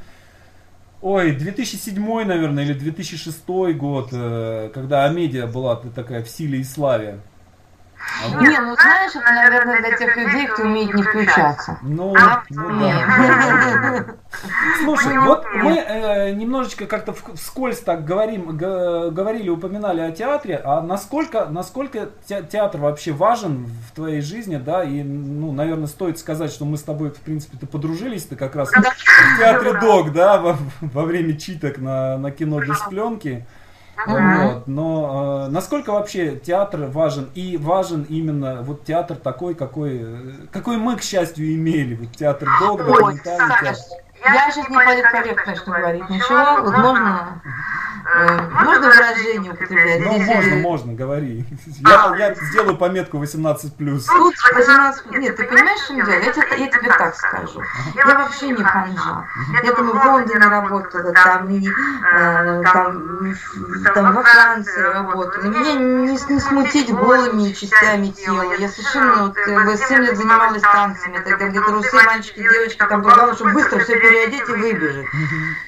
Ой, 2007, наверное, или 2006 год, э, когда Амедиа была такая в силе и славе. А не, ну знаешь, это, наверное, для тех людей, кто умеет не включаться. Ну, а, ну да. <laughs> Слушай, вот мы э, немножечко как-то вскользь так говорим, говорили, упоминали о театре, а насколько, насколько театр вообще важен в твоей жизни, да, и, ну, наверное, стоит сказать, что мы с тобой, в принципе-то подружились-то как раз в театре Док, да, во, во время читок на, на кино без пленки. Вот, но э, насколько вообще театр важен и важен именно вот театр такой, какой, какой мы, к счастью, имели, вот театр долго, театр. Я сейчас не политкорректно, что говорить ничего, вот можно Э, можно выражение употреблять? Ну, можно, можно, говори. Я, я сделаю пометку 18 плюс. Тут 18 Нет, ты понимаешь, что дело? Я тебе, я тебе так скажу. Я вообще не ханжа. Я там в Лондоне работала, там, и, э, там, там во Франции работала. Меня не, не смутить голыми частями тела. Я совершенно вот, в 7 лет занималась танцами. Это где трусы, мальчики, девочки, там было, чтобы быстро все переодеть и выбежать.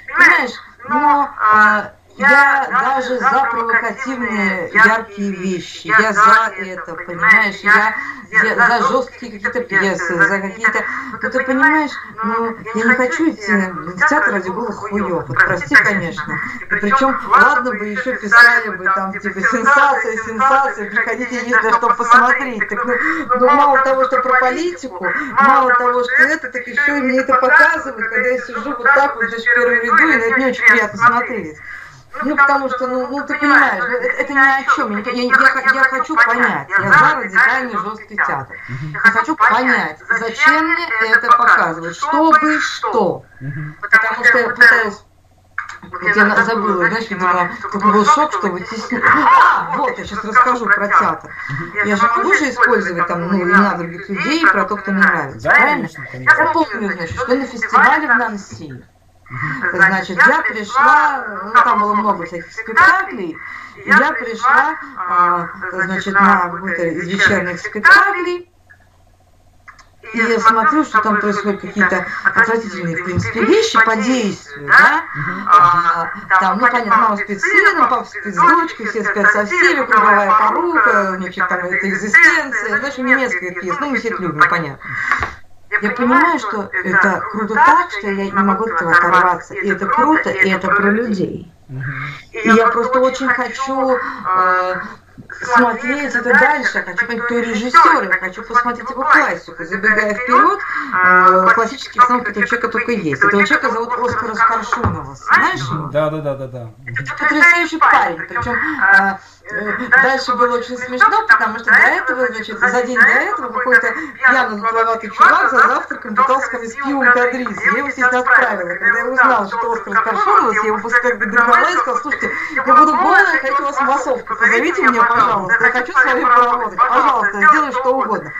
Понимаешь? Но а, я даже за провокативные яркие вещи, я за это, понимаешь, я, я за жесткие какие-то пьесы, за какие-то, ну ты понимаешь, ну я не хочу идти в театр ради голых хуев, вот, прости, конечно, и причем, ладно бы еще писали бы там, типа, сенсация, сенсация, приходите, есть на что посмотреть, так, ну, ну мало того, что про политику, мало того, что это, так еще и мне это показывают, когда я сижу вот так вот, здесь в первом ряду, и на это не очень приятно смотреть. Ну, потому что, ну, ну ты понимаешь, ну, это, это ни о чем. Я, я, я, я хочу понять, я за радикальный жесткий театр. Я хочу понять, зачем мне это показывать, чтобы что. Потому что я пытаюсь я забыла, знаешь, видимо, такой был шок, что вытеснили. А, вот, я сейчас расскажу про театр. Я же могу же использовать там, ну, имена других людей про то, кто мне нравится, правильно? Я помню, значит, что на фестивале в Нанси Значит, я пришла, ну там было много всяких спектаклей, я пришла, а, значит, на какой-то из вечерних спектаклей, и я смотрю, что там происходят какие-то отвратительные, в принципе, вещи по действию, да, а, там, ну, понятно, мама спит с сыном, папа спит с дочкой, все спят со всеми, круговая порука, значит, там, это экзистенция, значит, немецкая пьеса, ну, мы все любим, понятно. Я понимаю, что это круто так, что я не могу от этого оторваться. И это круто, и это про людей. И я просто очень хочу э, смотреть это дальше, я хочу понять, кто режиссер, я хочу посмотреть его классику. Забегая вперед, э, классический постановка этого человека только есть. Этого человека зовут Оскар Скоршунова, знаешь его? Да, да, да, да, да. Это потрясающий парень, причем э, Дальше было очень смешно, потому что до этого, значит, за день до этого какой-то пьяный главатый чувак за завтраком пытался ко мне с пивом кадрить. Я его, естественно, отправила. Когда я узнала, что Оскар Скоршунов, я его как бы догнала и сказала, слушайте, я буду голая, хочу вас массовку, позовите меня, пожалуйста, я хочу с вами поработать, пожалуйста, сделай что угодно.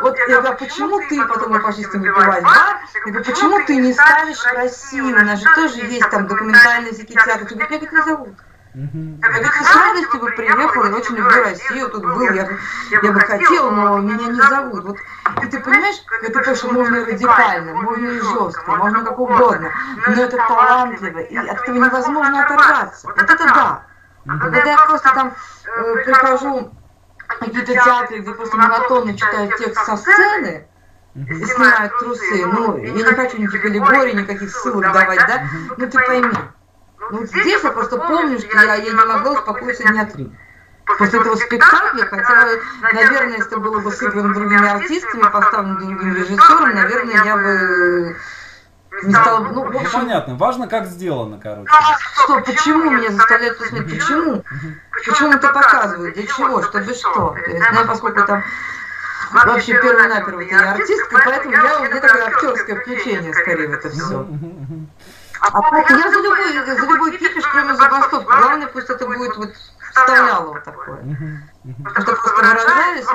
Вот я говорю, почему ты, потом с ним выпивать бар, я говорю, почему ты не ставишь красиво, у нас же тоже есть там документальные всякие театры, я говорю, как тебя зовут? С радостью бы приехала, я очень люблю Россию, тут был, я, я бы хотела, но меня не зовут. Вот, и ты понимаешь, это то, что можно и радикально, можно и жестко, можно как угодно, но это талантливо, и от этого невозможно оторваться. Вот это да. Когда я просто там э, прихожу в какие-то театры, где просто монотонно читают текст со сцены, и снимают трусы, ну, я не хочу никаких аллегорий, никаких ссылок давать, да, ну ты пойми. Ну, здесь я просто помню, что я, я не могла успокоиться дня три. После этого спектакля, хотя, наверное, если было бы сыграно другими артистами, поставлено другим режиссером, наверное, я бы не стала бы... Ну, в общем, понятно. Важно, как сделано, короче. Что, почему меня заставляют посмотреть? Почему? Почему это показывают? Для чего? Чтобы что? То есть, ну, поскольку там вообще первонаперво я артистка, поэтому я, у меня такое актерское включение скорее в это все. А, а я за любой, за любой кипиш, кроме забастовки. Главное, пусть это будет вот вставляло вот такое. Что просто выражались.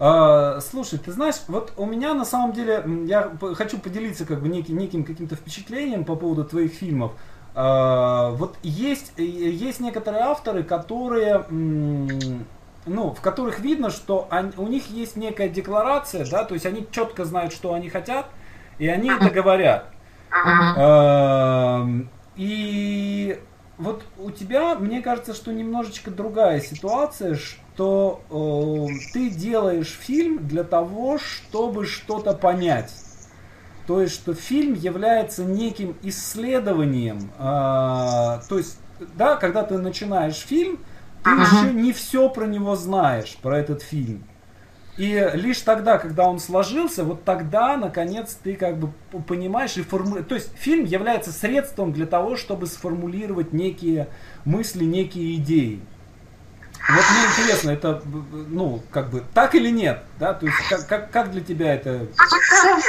А, слушай, ты знаешь, вот у меня на самом деле, я хочу поделиться как бы неким, неким каким-то впечатлением по поводу твоих фильмов. А, вот есть, есть некоторые авторы, которые, ну, в которых видно, что они, у них есть некая декларация, да, то есть они четко знают, что они хотят, и они это говорят. И вот у тебя, мне кажется, что немножечко другая ситуация, что э, ты делаешь фильм для того, чтобы что-то понять. То есть, что фильм является неким исследованием. Э, то есть, да, когда ты начинаешь фильм, ты uh-huh. еще не все про него знаешь, про этот фильм. И лишь тогда, когда он сложился, вот тогда, наконец, ты как бы понимаешь и формулируешь. То есть фильм является средством для того, чтобы сформулировать некие мысли, некие идеи. Вот мне интересно, это, ну, как бы, так или нет, да, то есть, как, как, как для тебя это,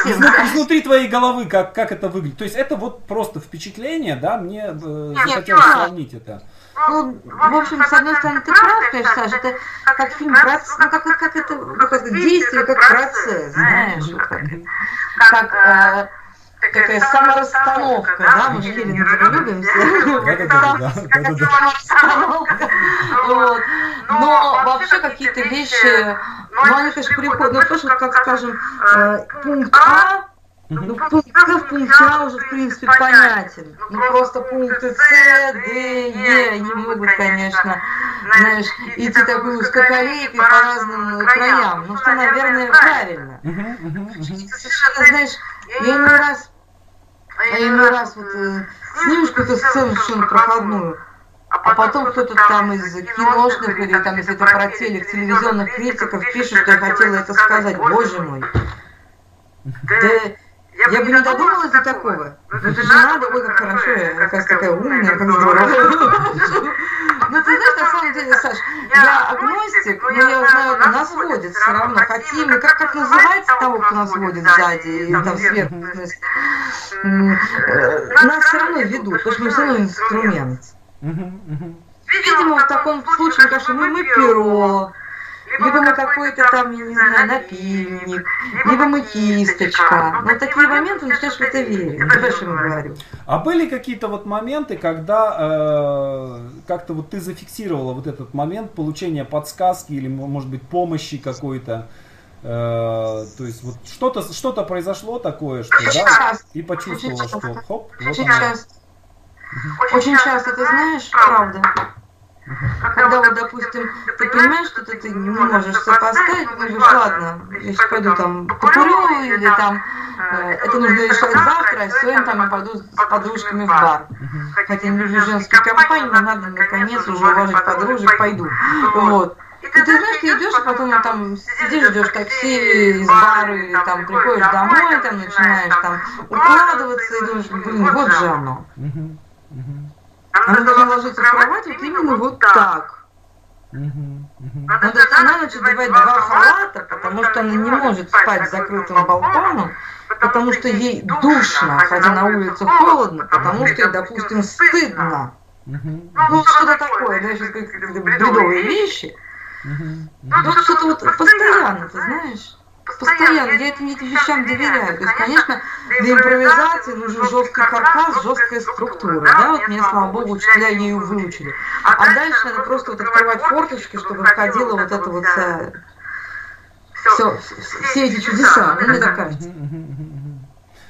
изнутри твоей головы, как, как это выглядит, то есть, это вот просто впечатление, да, мне э, захотелось сравнить это. Ну, в общем, с одной стороны, ты прав, конечно, Саша, это как фильм, процесс, ну, как, как это, ну, как действие, как процесс, знаешь, как, как э, такая саморасстановка, да, мы же Хелен любим все. Саморасстановка. Вот. Но вообще какие-то вещи, ну, они, конечно, приходят, ну, то, что, как скажем, э, пункт А, ну, пункт в пункте А уже, в принципе, понятен. Ну, просто пункты С, Д, Е, они могут, конечно, знаешь, идти такой узкоколейкой по разным краям. Ну, что, наверное, правильно. Совершенно, знаешь, я иной раз, я иной раз вот э, снимешь какую-то сцену совершенно проходную, а потом кто-то там из киношных или там, если это про телек, телевизионных критиков пишет, что я хотела это сказать. Боже мой. Да я, я бы не додумалась до такого. Это же надо, ой, как хорошо, я, оказывается, такая умная, как здорово. <laughs> Ну, ты знаешь, на самом деле, Саш, я агностик, но я знаю, нас водит все равно. Хотим, и как, как называется того, кто нас водит сзади, и там сверху, нас все равно ведут, потому что мы все равно инструмент. Видимо, в таком случае, конечно, мы, мы перо, либо мы какой-то там, я не знаю, напильник, либо мы кисточка. Но такие моменты начинаешь в это верить. Что я говорю? А были какие-то вот моменты, когда э, как-то вот ты зафиксировала вот этот момент получения подсказки или, может быть, помощи какой-то? Э, то есть вот что-то что-то произошло такое, что да, и почувствовала, что хоп, вот Очень оно. часто. Очень часто, ты знаешь, правда. Когда вот, допустим, ты понимаешь, что ты, ты не можешь сопоставить, ну, говоришь, ладно, я сейчас пойду там покурю, или там, э, это нужно решать завтра, а сегодня там я пойду с подружками в бар. Хотя не люблю женские компании, но надо наконец уже уважать подружек, пойду. Вот. И ты знаешь, ты идешь, а потом там сидишь, ждешь такси из бара, или там приходишь домой, там начинаешь там укладываться, и думаешь, блин, вот же оно. Она должна ложиться в кровать вот именно вот так. Она должна ночью надевать два халата, потому что она не может спать с закрытым балконом, потому что ей душно, хотя на улице холодно, потому что ей, допустим, стыдно. Ну, что-то такое, да, сейчас какие-то бредовые вещи. Ну, что-то вот постоянно, ты знаешь. Постоянно, я этим, этим вещам доверяю. То есть, конечно, для импровизации нужен жесткий каркас, жесткая структура. Да, вот меня, слава богу, учителя ею выучили. А дальше надо просто вот открывать форточки, чтобы входила вот эта вот вся... Все, все эти чудеса, ну, мне так кажется.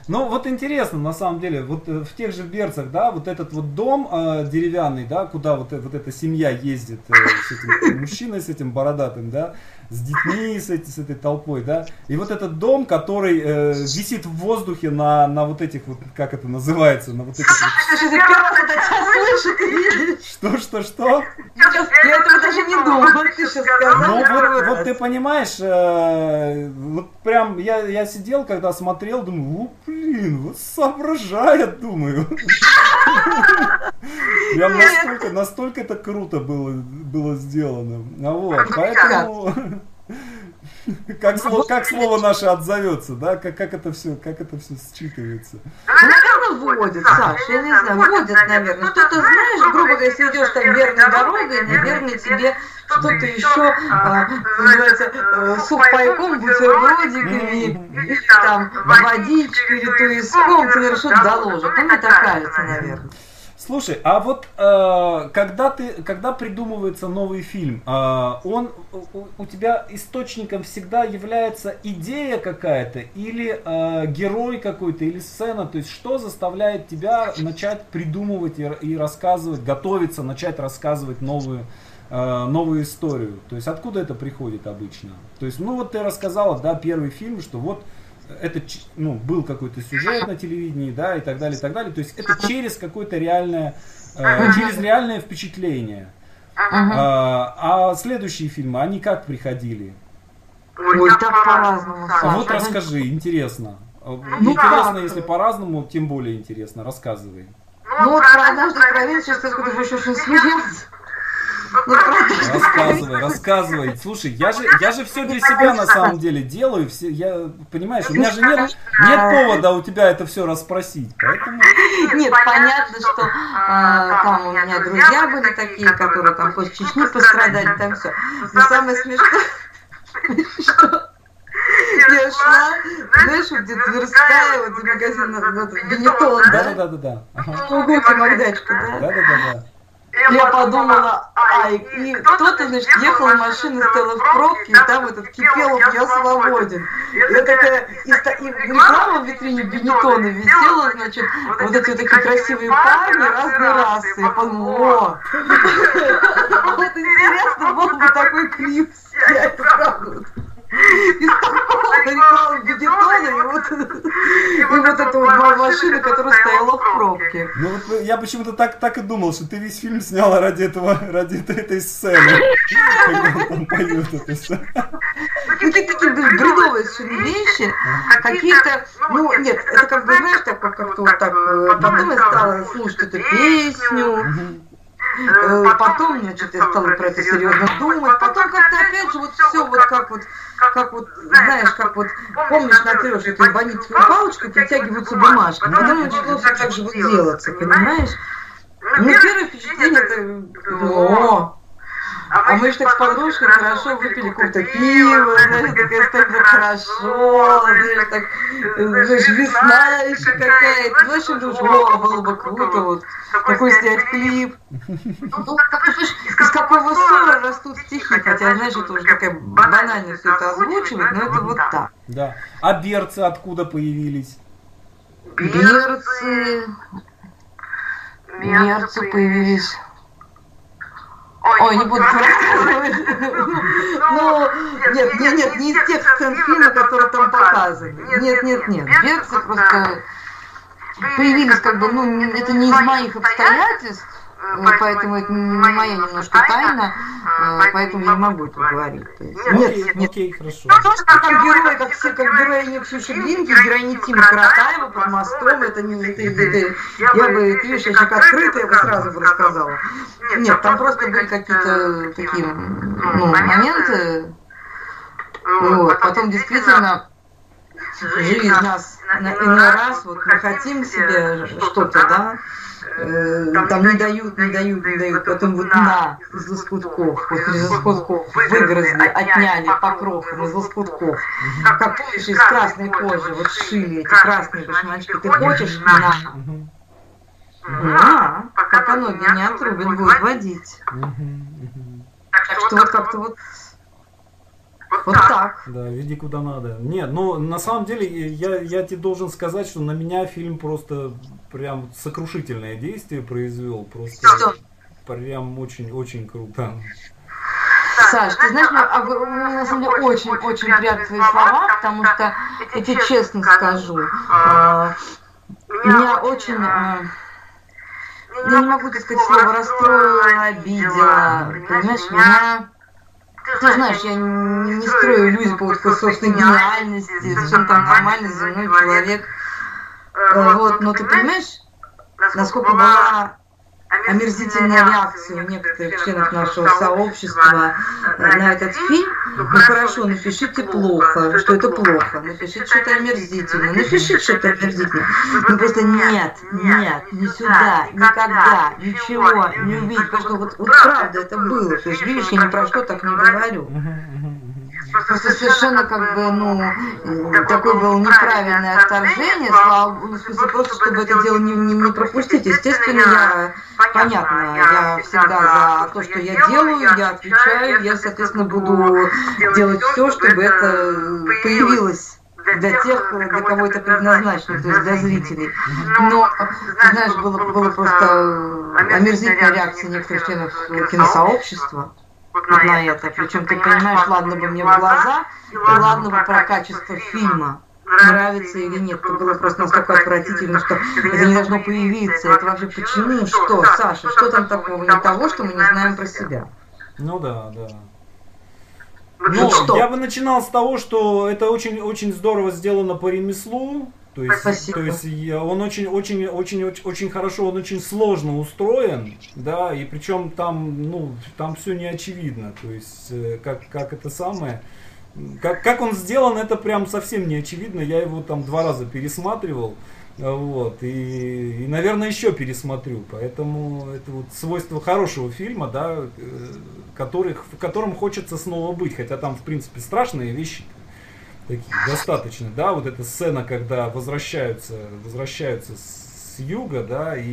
Ну вот интересно, на самом деле, вот э, в тех же Берцах, да, вот этот вот дом э, деревянный, да, куда вот, э, вот эта семья ездит, э, с этим мужчиной с этим бородатым, да, с детьми, с, этой, с этой толпой, да. И вот этот дом, который э, висит в воздухе на, на вот этих вот, как это называется, на вот этих вот... Что, что, что? Я этого даже не думала, ты сейчас сказал. Ну вот, вот ты понимаешь, э, вот прям я, я сидел, когда смотрел, думаю, о, блин, вот соображает, думаю. Прям настолько, настолько это круто было, было сделано. А вот, поэтому... <laughs> Как слово, как слово наше отзовется, да? Как, как это все, как это все считывается? Ну, наверное, вводят, Саша, я не знаю, вводят, наверное. Что-то знаешь, грубо говоря, если идешь там верной дорогой, наверное, тебе что-то еще, а, называется, э, суп пайком, бутербродиками, там, водичкой или туиском, тебе что-то доложат. Ну, мне так кажется, наверное. Слушай, а вот э, когда ты, когда придумывается новый фильм, э, он у, у тебя источником всегда является идея какая-то или э, герой какой-то или сцена, то есть что заставляет тебя начать придумывать и, и рассказывать, готовиться, начать рассказывать новую э, новую историю, то есть откуда это приходит обычно? То есть, ну вот ты рассказала, да, первый фильм, что вот это ну, был какой-то сюжет на телевидении, да, и так далее, и так далее. То есть это через какое-то реальное, э, через реальное впечатление. А, а следующие фильмы, они как приходили? Ой, так по-разному. А вот расскажи, интересно. Ну, интересно, да. если по-разному, тем более интересно. Рассказывай. Ну вот про однажды в провинции, что ты будешь Рассказывай, рассказывай. Слушай, я же, я же все для себя на самом деле делаю. Все, я, понимаешь, у меня же нет, нет повода у тебя это все расспросить. Поэтому... Нет, понятно, что а, там у меня друзья были такие, которые там после Чечни пострадали, там все. Но самое смешное, я шла, знаешь, вот где Тверская, вот магазин, вот, Бенетон, да? Да-да-да. У Гуки Магдачка, да? Да-да-да. Я подумала, ай, и кто-то, значит, ехал в машине, стояла в пробке, и там этот Кипелов, я свободен. Я такая, и, и реклама в витрине Бенетона висела, значит, вот эти вот такие красивые парни разной расы. Я подумала, о, <laughs> вот интересно, был бы такой клип снять, правда из рекламы Бенетона и вот, и вот эта вот машина, которая стояла в пробке. Ну вот я почему-то так, так и думал, что ты весь фильм сняла ради этого, ради этой сцены, когда он там поет это все. Какие-то такие бредовые вещи, какие-то, ну нет, это как бы, знаешь, так как-то вот так, потом я стала слушать эту песню, Э, потом, значит, я стала про это серьезно думать, потом как-то опять же вот все вот как вот, как вот, знаешь, как вот, помнишь, натрешь этой банитовой палочкой, притягиваются бумажки, потом начало все так же вот делаться, понимаешь? Ну, первое впечатление это, о, а мы же так с подружкой хорошо выпили какое-то пиво, знаешь, такая столько хорошо, знаешь, так, знаешь, весна еще какая-то. Ну, в общем, думаешь, о, было бы круто, вот, такой снять клип. Ну, из какого ссора растут стихи, хотя, знаешь, это уже такая банально все это озвучивать, но это вот так. Да. А берцы откуда появились? Берцы... Берцы появились... Ой, не буду рассказывать. <laughs> Ну, нет, нет, нет, не из тех сцен фильма, которые там показаны. Нет, нет, нет. Берцы просто появились как бы, ну, это не из моих обстоятельств, поэтому это моя немножко тайна, э, поэтому я не могу это говорить. нет, нет, окей, хорошо. Ну, то, что как герой, как, все, как героиня Ксюши Глинки, героиня Тима Каратаева под мостом, это не, это, это, я бы, ты видишь, я человек открытый, я бы сразу бы рассказала. Нет, там просто были какие-то такие, ну, моменты, вот, потом действительно жизнь нас на иной раз, вот мы хотим себе что-то, да, э, там не дают, не дают, не дают, потом вот на из лоскутков, вот из лоскутков выгрызли, отняли покров из лоскутков, как помнишь, из красной кожи, вот шили эти красные башмачки, ты хочешь на, на, пока ноги не отрубят, будет водить. Так что вот как-то вот вот так. Да, веди куда надо. Нет, ну на самом деле я, я тебе должен сказать, что на меня фильм просто прям сокрушительное действие произвел. Просто что? прям очень-очень круто. Саш, ты знаешь, мне, а, на самом деле очень-очень приятны твои слова, потому что, я тебе честно скажу, э, меня очень, э, я не могу так сказать слово расстроила, обидела, понимаешь, меня ты знаешь, я не, не строю иллюзий по поводу собственной гениальности, совершенно там нормальный земной человек. Э, вот, но ты понимаешь, насколько была омерзительная реакция у некоторых членов нашего сообщества на этот фильм. Ну хорошо, напишите плохо, что это плохо, напишите что-то омерзительно, напишите что-то омерзительно. Ну просто нет, нет, не сюда, никогда, ничего не увидеть, потому что вот, вот правда это было. То есть видишь, я ни про что так не говорю. <laughs> Просто совершенно как бы, ну, такое было неправильное отторжение, слава ну, в смысле, просто чтобы это дело не, не, не пропустить. Естественно, я, понятно, я всегда за то, что я делаю, я отвечаю, я, соответственно, буду делать все, чтобы это появилось для тех, для кого это предназначено, то есть для зрителей. Но, ты знаешь, было, было просто омерзительная реакция некоторых членов киносообщества вот на это. Причем ты понимаешь, ладно бы мне в глаза, и ладно бы про качество фильма нравится или нет. Это было просто настолько отвратительно, что это не должно появиться. Это вообще почему? Что, Саша, что там такого не того, что мы не знаем про себя? Ну да, да. Ну, что? я бы начинал с того, что это очень, очень здорово сделано по ремеслу. То есть, Спасибо. то есть он очень, очень, очень, очень, хорошо, он очень сложно устроен, да, и причем там, ну, там все не очевидно, то есть э, как, как это самое, как, как он сделан, это прям совсем не очевидно. Я его там два раза пересматривал. Вот, и, и, наверное, еще пересмотрю. Поэтому это вот свойство хорошего фильма, да, э, которых, в котором хочется снова быть. Хотя там, в принципе, страшные вещи такие достаточно, да, вот эта сцена, когда возвращаются, возвращаются с юга, да, и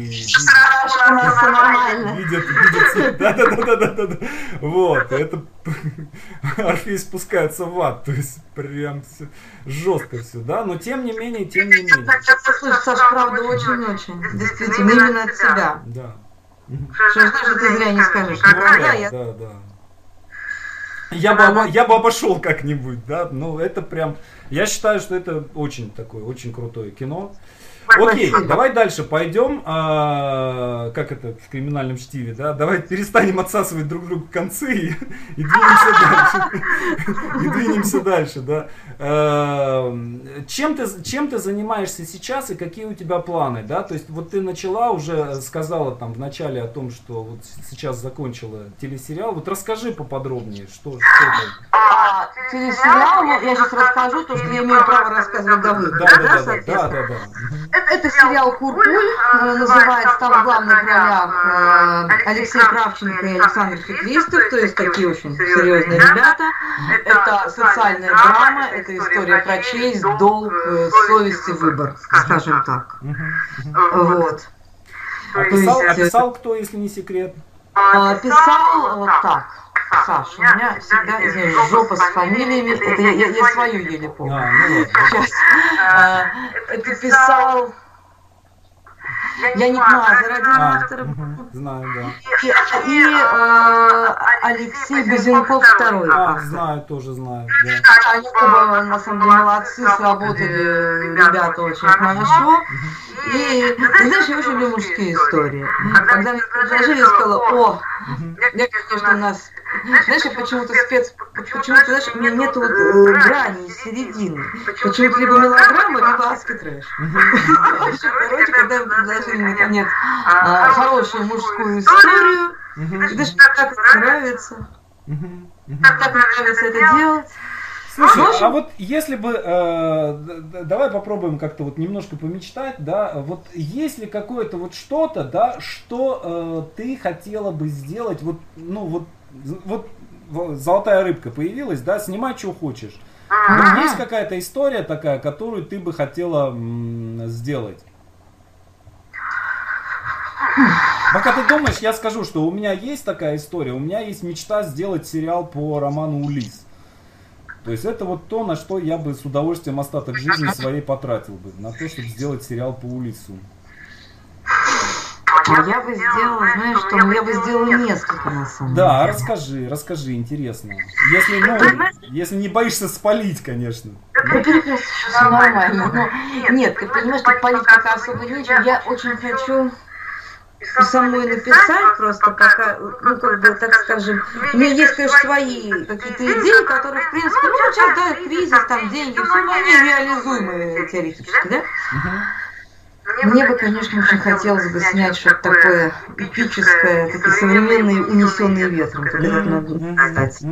видят, видят, да, да, да, да, да, да, вот, это <laughs> Орфей спускается в ад, то есть прям все, жестко все, да, но тем не менее, тем не менее. Слушай, Саш, правда, очень-очень, действительно, именно от себя. Да. Что, что ты зря не скажешь, никогда я... Да, да. Я бы, я бы обошел как-нибудь, да, но это прям, я считаю, что это очень такое, очень крутое кино. Окей, давай дальше пойдем. А, как это в криминальном чтиве, да? Давай перестанем отсасывать друг другу концы и, и двинемся дальше. <laughs> И двинемся дальше, да. А, чем, ты, чем ты занимаешься сейчас и какие у тебя планы, да? То есть вот ты начала уже, сказала там в начале о том, что вот сейчас закончила телесериал. Вот расскажи поподробнее, что, что это. А, телесериал, я сейчас расскажу то, что я имею право рассказывать выхода, да, да, да, да, да, да. Это сериал «Куркуль», э, называется там в главных ролях э, Алексей Кравченко и Александр Феклистов, то есть такие очень серьезные ребята. Это социальная драма, это история про честь, долг, э, совесть и выбор, скажем так. Вот. А писал, а писал кто, если не секрет? Писал вот так. Саша, у меня всегда, извиняюсь, жопа с фамилиями, это я, я, я свою еле помню. А, ну Сейчас. А, это писал... Я не Мазер, один а, автор. Знаю, да. И, и э, Алексей Безенков второй а. Знаю, тоже знаю. Да. Они оба, на самом деле, молодцы, сработали ребята очень хорошо. И, ты знаешь, я очень люблю мужские истории. Когда мне предложили, я сказала, о, я, конечно, у нас знаешь, я почему-то спец... Почему-то, знаешь, у меня нет вот э, грани, середины. Почему-то либо мелодрама, либо адский трэш. <laughs> Короче, когда мне предложили, наконец, хорошую мужскую историю, знаешь, как нравится. Как так нравится это делать. Слушай, ну, а вот если бы, э, давай попробуем как-то вот немножко помечтать, да, вот есть ли какое-то вот что-то, да, что э, ты хотела бы сделать, вот, ну вот, вот золотая рыбка появилась, да, снимай, что хочешь. Но есть какая-то история такая, которую ты бы хотела сделать? Пока ты думаешь, я скажу, что у меня есть такая история, у меня есть мечта сделать сериал по роману Улис. То есть это вот то, на что я бы с удовольствием остаток жизни своей потратил бы, на то, чтобы сделать сериал по Улису. А я бы сделала, знаешь что, я бы сделала несколько на самом деле. Да, расскажи, расскажи, интересно. Если, ну, если не боишься спалить, конечно. Ну, перекрестишь, все нормально. Но, нет, ты понимаешь, что палить пока особо нечем. Я очень хочу и самой написать просто пока, ну как бы, так скажем, у меня есть, конечно, свои какие-то идеи, которые, в принципе, ну сейчас, да, кризис, там, деньги, все, но они реализуемые теоретически, да? Мне бы, конечно, очень хотелось бы снять что-то такое эпическое, такие современные, унесенные ветром, когда это надо стать.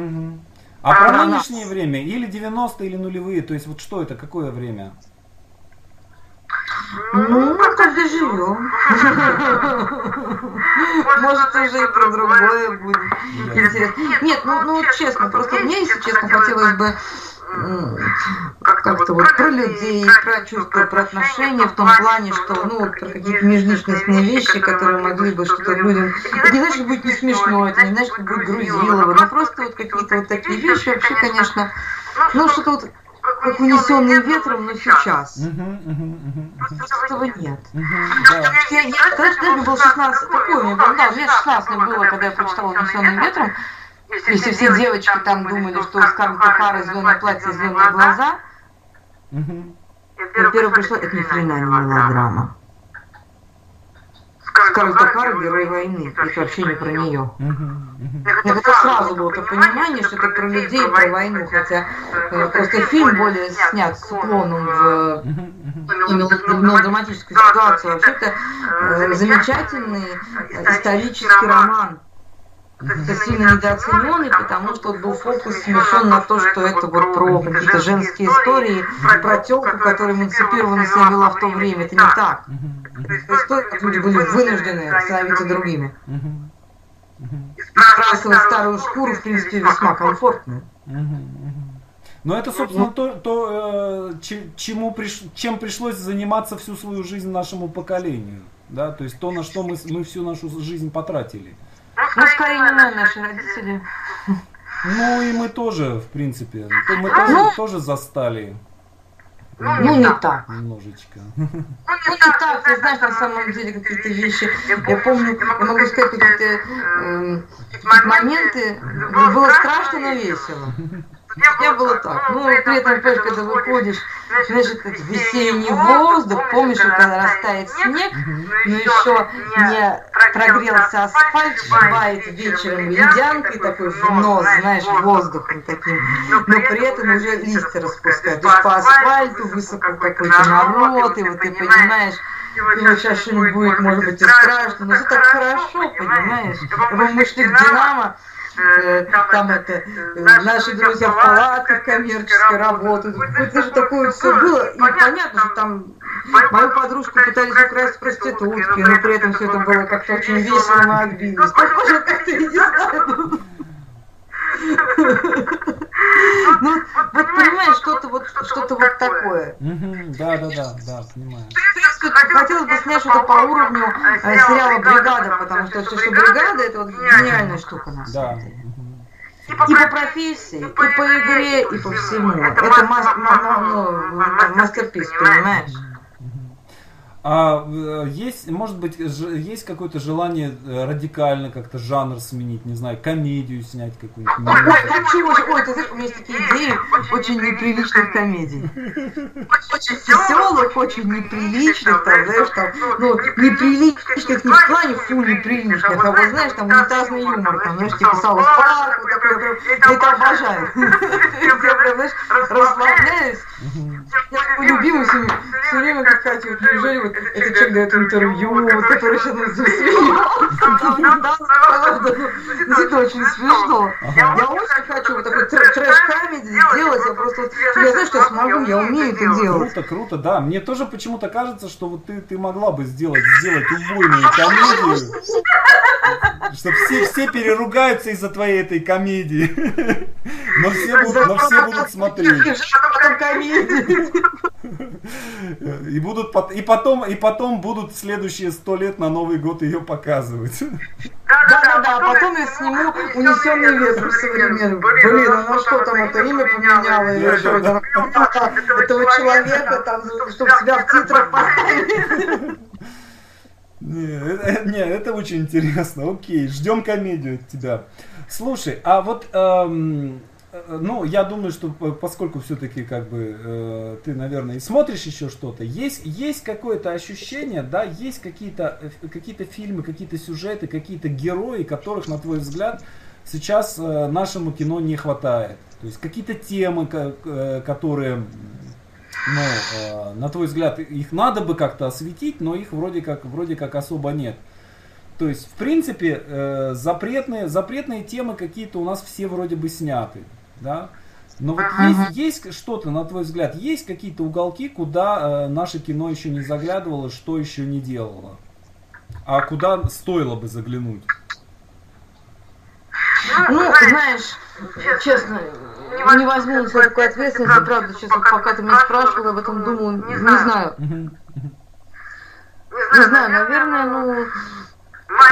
А про нынешнее время, или 90-е, или нулевые, то есть вот что это, какое время? Ну, как доживем. Может, уже и про другое будет интересно. Нет, ну, ну честно, просто мне, если честно, хотелось бы как-то вот про людей, про чувства, про отношения в том плане, что, ну, вот про какие-то межличностные вещи, которые могли бы что-то людям... Это не значит, будет не смешно, это не значит, будет грузилово, но просто вот какие-то вот такие вещи вообще, конечно, ну, что-то вот как унесенные ветром, но сейчас. Этого нет. Я, я, когда мне было 16, такое у меня было, да, мне 16 было, когда я прочитала «Унесенным ветром», если все девочки там думали, что у Скарлетт зеленое платье, зеленые глаза, я первое пришло, это ни хрена не мелодрама. Скарлетт О'Хара герой войны, это вообще не про нее. Это сразу было то понимание, что это про людей, про войну, хотя э, просто фильм более снят с уклоном в мелодраматическую ситуацию. Вообще-то э, замечательный исторический роман как-то сильно недооцененный, потому что вот был фокус смещен на то, что это вот про какие-то женские истории, про телку, которая эмансипированно себя вела в то время. Это не так. Это история, как люди были вынуждены становиться другими. И сбрасывать старую шкуру, в принципе, весьма комфортно. Но это, собственно, то, то э, чему приш, чем пришлось заниматься всю свою жизнь нашему поколению. Да? То есть то, на что мы, мы всю нашу жизнь потратили. Ну, скорее не мы, наши родители. Ну и мы тоже, в принципе. Мы тоже, ну, тоже застали. Ну, не, не так. Немножечко. Ну, не так, ты знаешь, на самом деле какие-то вещи. Я помню, я могу сказать, какие-то э, моменты. Было страшно, но весело. Я было так. Ну, при этом, понимаешь, когда выходишь, значит, этот весенний воздух, помнишь, когда растает снег, но еще не прогрелся асфальт, шибает вечером ледянкой такой в нос, знаешь, воздухом таким, но при этом уже листья распускают. То есть по асфальту высоко какой-то народ, и вот ты понимаешь, и вот сейчас что-нибудь будет, может быть, и страшно, но все так хорошо, понимаешь? Мы шли к Динамо, Э, там это, э, наши друзья в палатках коммерческой работают. Вот это же такое все было. И понятно, что там мою подружку пытались украсть проститутки, но при этом все это было как-то очень весело, мы отбились. Похоже, как-то, не знаю. Ну, вот понимаешь, что-то вот, что-то вот такое. Да, да, да, да, понимаю. Хотелось бы снять что-то по уровню э, сериала «Бригада», потому что все, что «Бригада» это вот гениальная штука на самом деле. И по профессии, и по игре, и по всему. Это мастер-пис, понимаешь? А э, есть, может быть, есть какое-то желание э, радикально как-то жанр сменить, не знаю, комедию снять какую-нибудь? Ой, ой, хочу, ой, ты знаешь, у меня есть такие идеи очень неприличных комедий. Очень веселых, очень неприличных, там, знаешь, там, ну, неприличных не в плане фу неприличных, а вот, знаешь, там, унитазный юмор, там, знаешь, типа South Park, вот такой, я это обожаю. Я <laughs> прям, знаешь, расслабляюсь. Я любимый все время как Катя, вот неужели вот этот человек дает интервью, который сейчас правда. Ну, это очень смешно. Я очень хочу вот такой трэш-камеди сделать. Я просто, я знаю, что я смогу, я умею это делать. Круто, круто, да. Мне тоже почему-то кажется, что вот ты, ты могла бы сделать, сделать убойную комедию. Чтобы все, все переругаются из-за твоей этой комедии. Но все будут, но все будут смотреть. И будут и потом и потом будут следующие сто лет на Новый год ее показывать. Да, да, да, а потом я сниму унесенный ветром современным. Блин, а на что там это имя поменяло или что? Этого человека там, чтобы себя в титрах поставили. Не, это, не, это очень интересно. Окей, ждем комедию от тебя. Слушай, а вот эм, ну, я думаю, что поскольку все-таки как бы э, ты, наверное, и смотришь еще что-то, есть, есть какое-то ощущение, да, есть какие-то э, какие фильмы, какие-то сюжеты, какие-то герои, которых, на твой взгляд, сейчас э, нашему кино не хватает. То есть какие-то темы, э, которые, ну, э, на твой взгляд, их надо бы как-то осветить, но их вроде как, вроде как особо нет. То есть, в принципе, э, запретные, запретные темы какие-то у нас все вроде бы сняты да. Но вот есть, есть что-то, на твой взгляд, есть какие-то уголки, куда э, наше кино еще не заглядывало, что еще не делало, а куда стоило бы заглянуть? Ну, ну знаешь, честно, не возьму на себя такую ответственность, правда, сейчас вот пока ты меня спрашивал, об этом думал, не знаю. Не знаю, наверное, ну,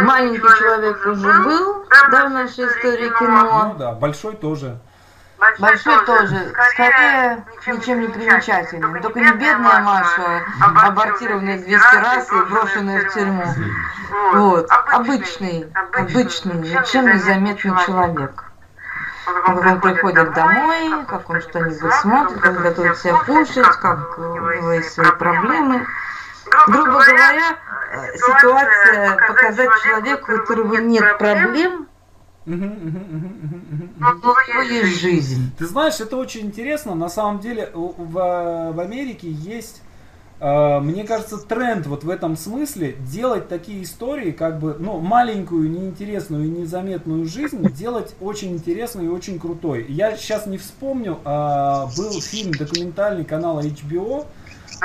маленький человек уже был, да, в нашей истории кино. Ну да, большой тоже. Большой тоже, скорее ничем не примечательный. Только не бедная Маша, абортированная 200 раз и брошенная в тюрьму. Вот, обычный, обычный, ничем не заметный человек. Как он приходит домой, как он что-нибудь смотрит, как он готовит себе кушать, как есть свои проблемы. Грубо говоря, э, ситуация показать человеку, у которого нет проблем, есть жизнь. Ты знаешь, это очень интересно. На самом деле в, в Америке есть, э, мне кажется, тренд вот в этом смысле делать такие истории, как бы, ну, маленькую, неинтересную и незаметную жизнь, делать очень интересной и очень крутой. Я сейчас не вспомню, э, был фильм документальный канала HBO,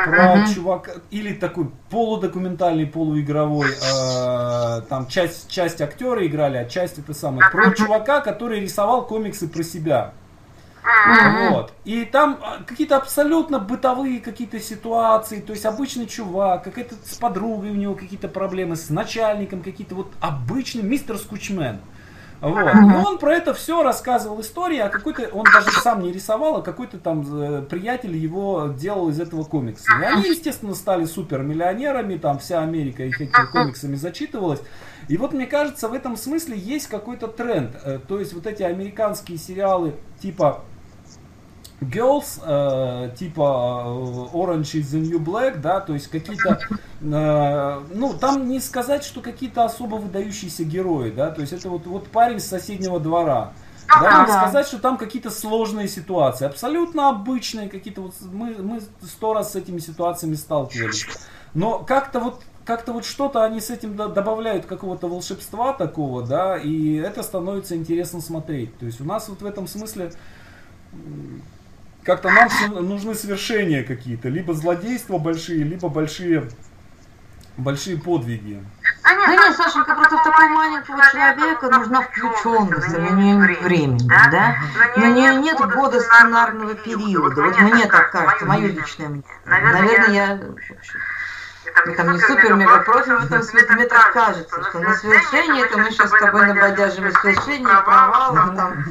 про uh-huh. чувака, или такой полудокументальный, полуигровой, э, там часть, часть актеры играли, а часть это самое, про чувака, который рисовал комиксы про себя. Uh-huh. Вот. И там а, какие-то абсолютно бытовые какие-то ситуации, то есть обычный чувак, какая-то с подругой у него какие-то проблемы, с начальником какие-то вот обычный мистер Скучмен. Вот. И он про это все рассказывал истории, а какой-то, он даже сам не рисовал, а какой-то там э, приятель его делал из этого комикса. И они, естественно, стали супер миллионерами, там вся Америка их этими комиксами зачитывалась. И вот мне кажется, в этом смысле есть какой-то тренд. Э, то есть вот эти американские сериалы типа Girls, э, типа э, Orange is the New Black, да, то есть какие-то, э, ну, там не сказать, что какие-то особо выдающиеся герои, да, то есть это вот, вот парень с соседнего двора, да, не сказать, что там какие-то сложные ситуации, абсолютно обычные какие-то, вот мы, мы сто раз с этими ситуациями сталкивались, но как-то вот как-то вот что-то они с этим добавляют какого-то волшебства такого, да, и это становится интересно смотреть. То есть у нас вот в этом смысле как-то нам нужны свершения какие-то, либо злодейства большие, либо большие, большие подвиги. Да нет, Сашенька, против такого маленького человека нужна включенность, а на нее нет времени, да? На нее нет года сценарного периода. Вот мне так кажется, мое личное мнение. Наверное, я я там не супер мега против в этом смысле, мне так кажется, что на совершение это мы сейчас с тобой набодяжим совершение, провалов, там,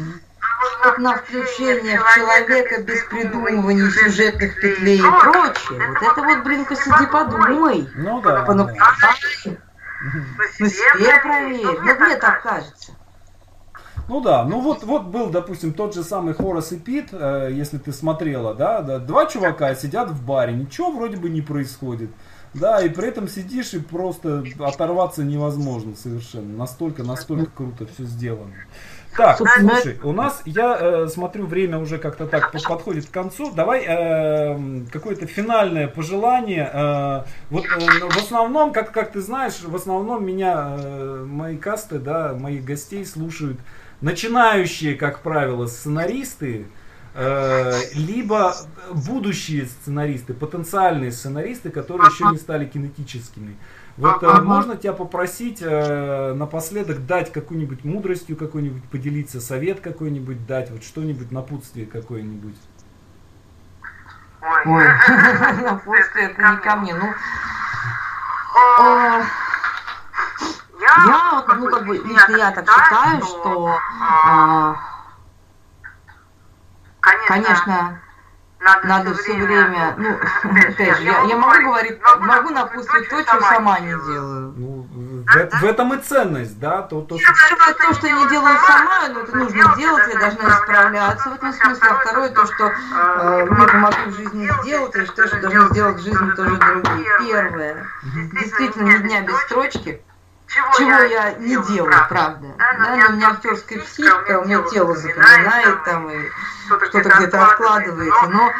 на включение в человека без придумывания сюжетных петлей и прочее. Вот это вот, блин, посиди подумай. Ну да. Ну, <laughs> на себе проверь. Ну, мне так кажется. Ну да, ну вот, вот был, допустим, тот же самый Хорас и Пит, э, если ты смотрела, да, да, два чувака сидят в баре, ничего вроде бы не происходит. Да, и при этом сидишь и просто оторваться невозможно совершенно. Настолько, настолько круто все сделано. Так, слушай, у нас, я э, смотрю, время уже как-то так подходит к концу. Давай э, какое-то финальное пожелание. Э, вот э, в основном, как, как ты знаешь, в основном меня, э, мои касты, да, моих гостей слушают начинающие, как правило, сценаристы, э, либо будущие сценаристы, потенциальные сценаристы, которые еще не стали кинетическими. Вот ага. можно тебя попросить э, напоследок дать какую-нибудь мудростью какой-нибудь поделиться, совет какой-нибудь дать, вот что-нибудь напутствие какое-нибудь. Ой, <laughs> напутствие это не ко мне. Ну, э, я, ну, как бы, лично я так считаю, что, а, конечно, надо, надо все время, ну, <laughs> опять же, я, я могу говорить, могу напутствовать то, что сама не делаю. Ну, в, в этом и ценность, да, то, то, что... то, что я не делаю сама, но это нужно делать, я должна исправляться в этом смысле. А второе, то, что э, мне помогу в жизни сделать, считаю, что должны сделать в жизни тоже другие. Первое, действительно, ни дня без строчки, чего, чего я, я не делаю, правда. Да, да, но у меня актерская психика, у меня тело запоминает там и что-то где-то откладывается. Но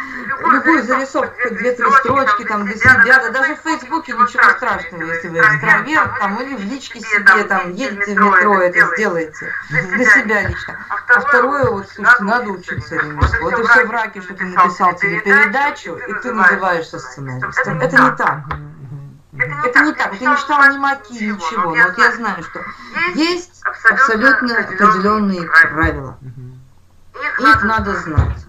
любую зарисовку, две-три строчки там для себя, да даже в Фейсбуке ничего страшного, если вы экстраверт, там, или в личке себе, там, едете в метро, это сделаете. Для себя лично. А второе, вот, слушайте, надо учиться ремеслу. Это все в раке, что ты написал телепередачу, и ты называешься сценаристом. Это не так. Это не так. Я не читала ни маки, ничего. Но вот я знаю, что есть абсолютно определенные правила. Их надо знать.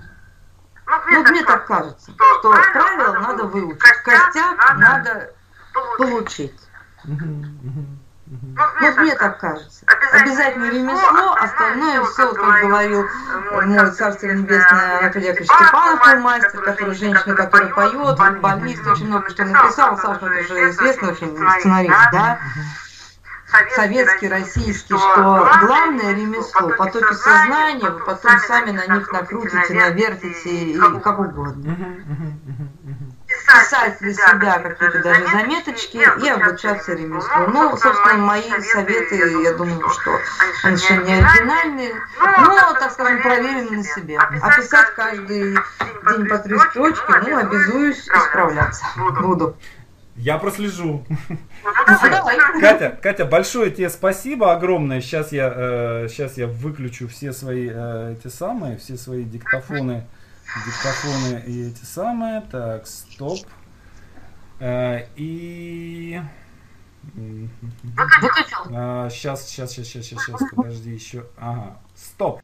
Ну, мне так кажется, что правила надо выучить, костяк надо получить. Вот мне так кажется. Обязательно. Ремесло, остальное все, как говорил мой царство небесное Анатолий Яковлевич Степанов, мой мастер, который женщина, которая поет, футболист, очень много что написал. Саша, это уже известный очень сценарист, да? советский, российский, что главное ремесло, потоки сознания, вы потом сами на них накрутите, навертите и как угодно писать для себя какие-то даже заметочки и обучаться ремеслу. Ну, собственно, мои советы, я думаю, что они совершенно не оригинальные, но, так скажем, проверены на себе. А писать каждый день по три строчки, ну, обязуюсь исправляться. Буду. Я прослежу. Ну, <laughs> Катя, Катя, большое тебе спасибо огромное. Сейчас я, э, сейчас я выключу все свои э, эти самые, все свои диктофоны диктофоны и эти самые. Так, стоп. Э, и... Выключил. Сейчас, сейчас, сейчас, сейчас, сейчас, подожди еще. Ага, стоп.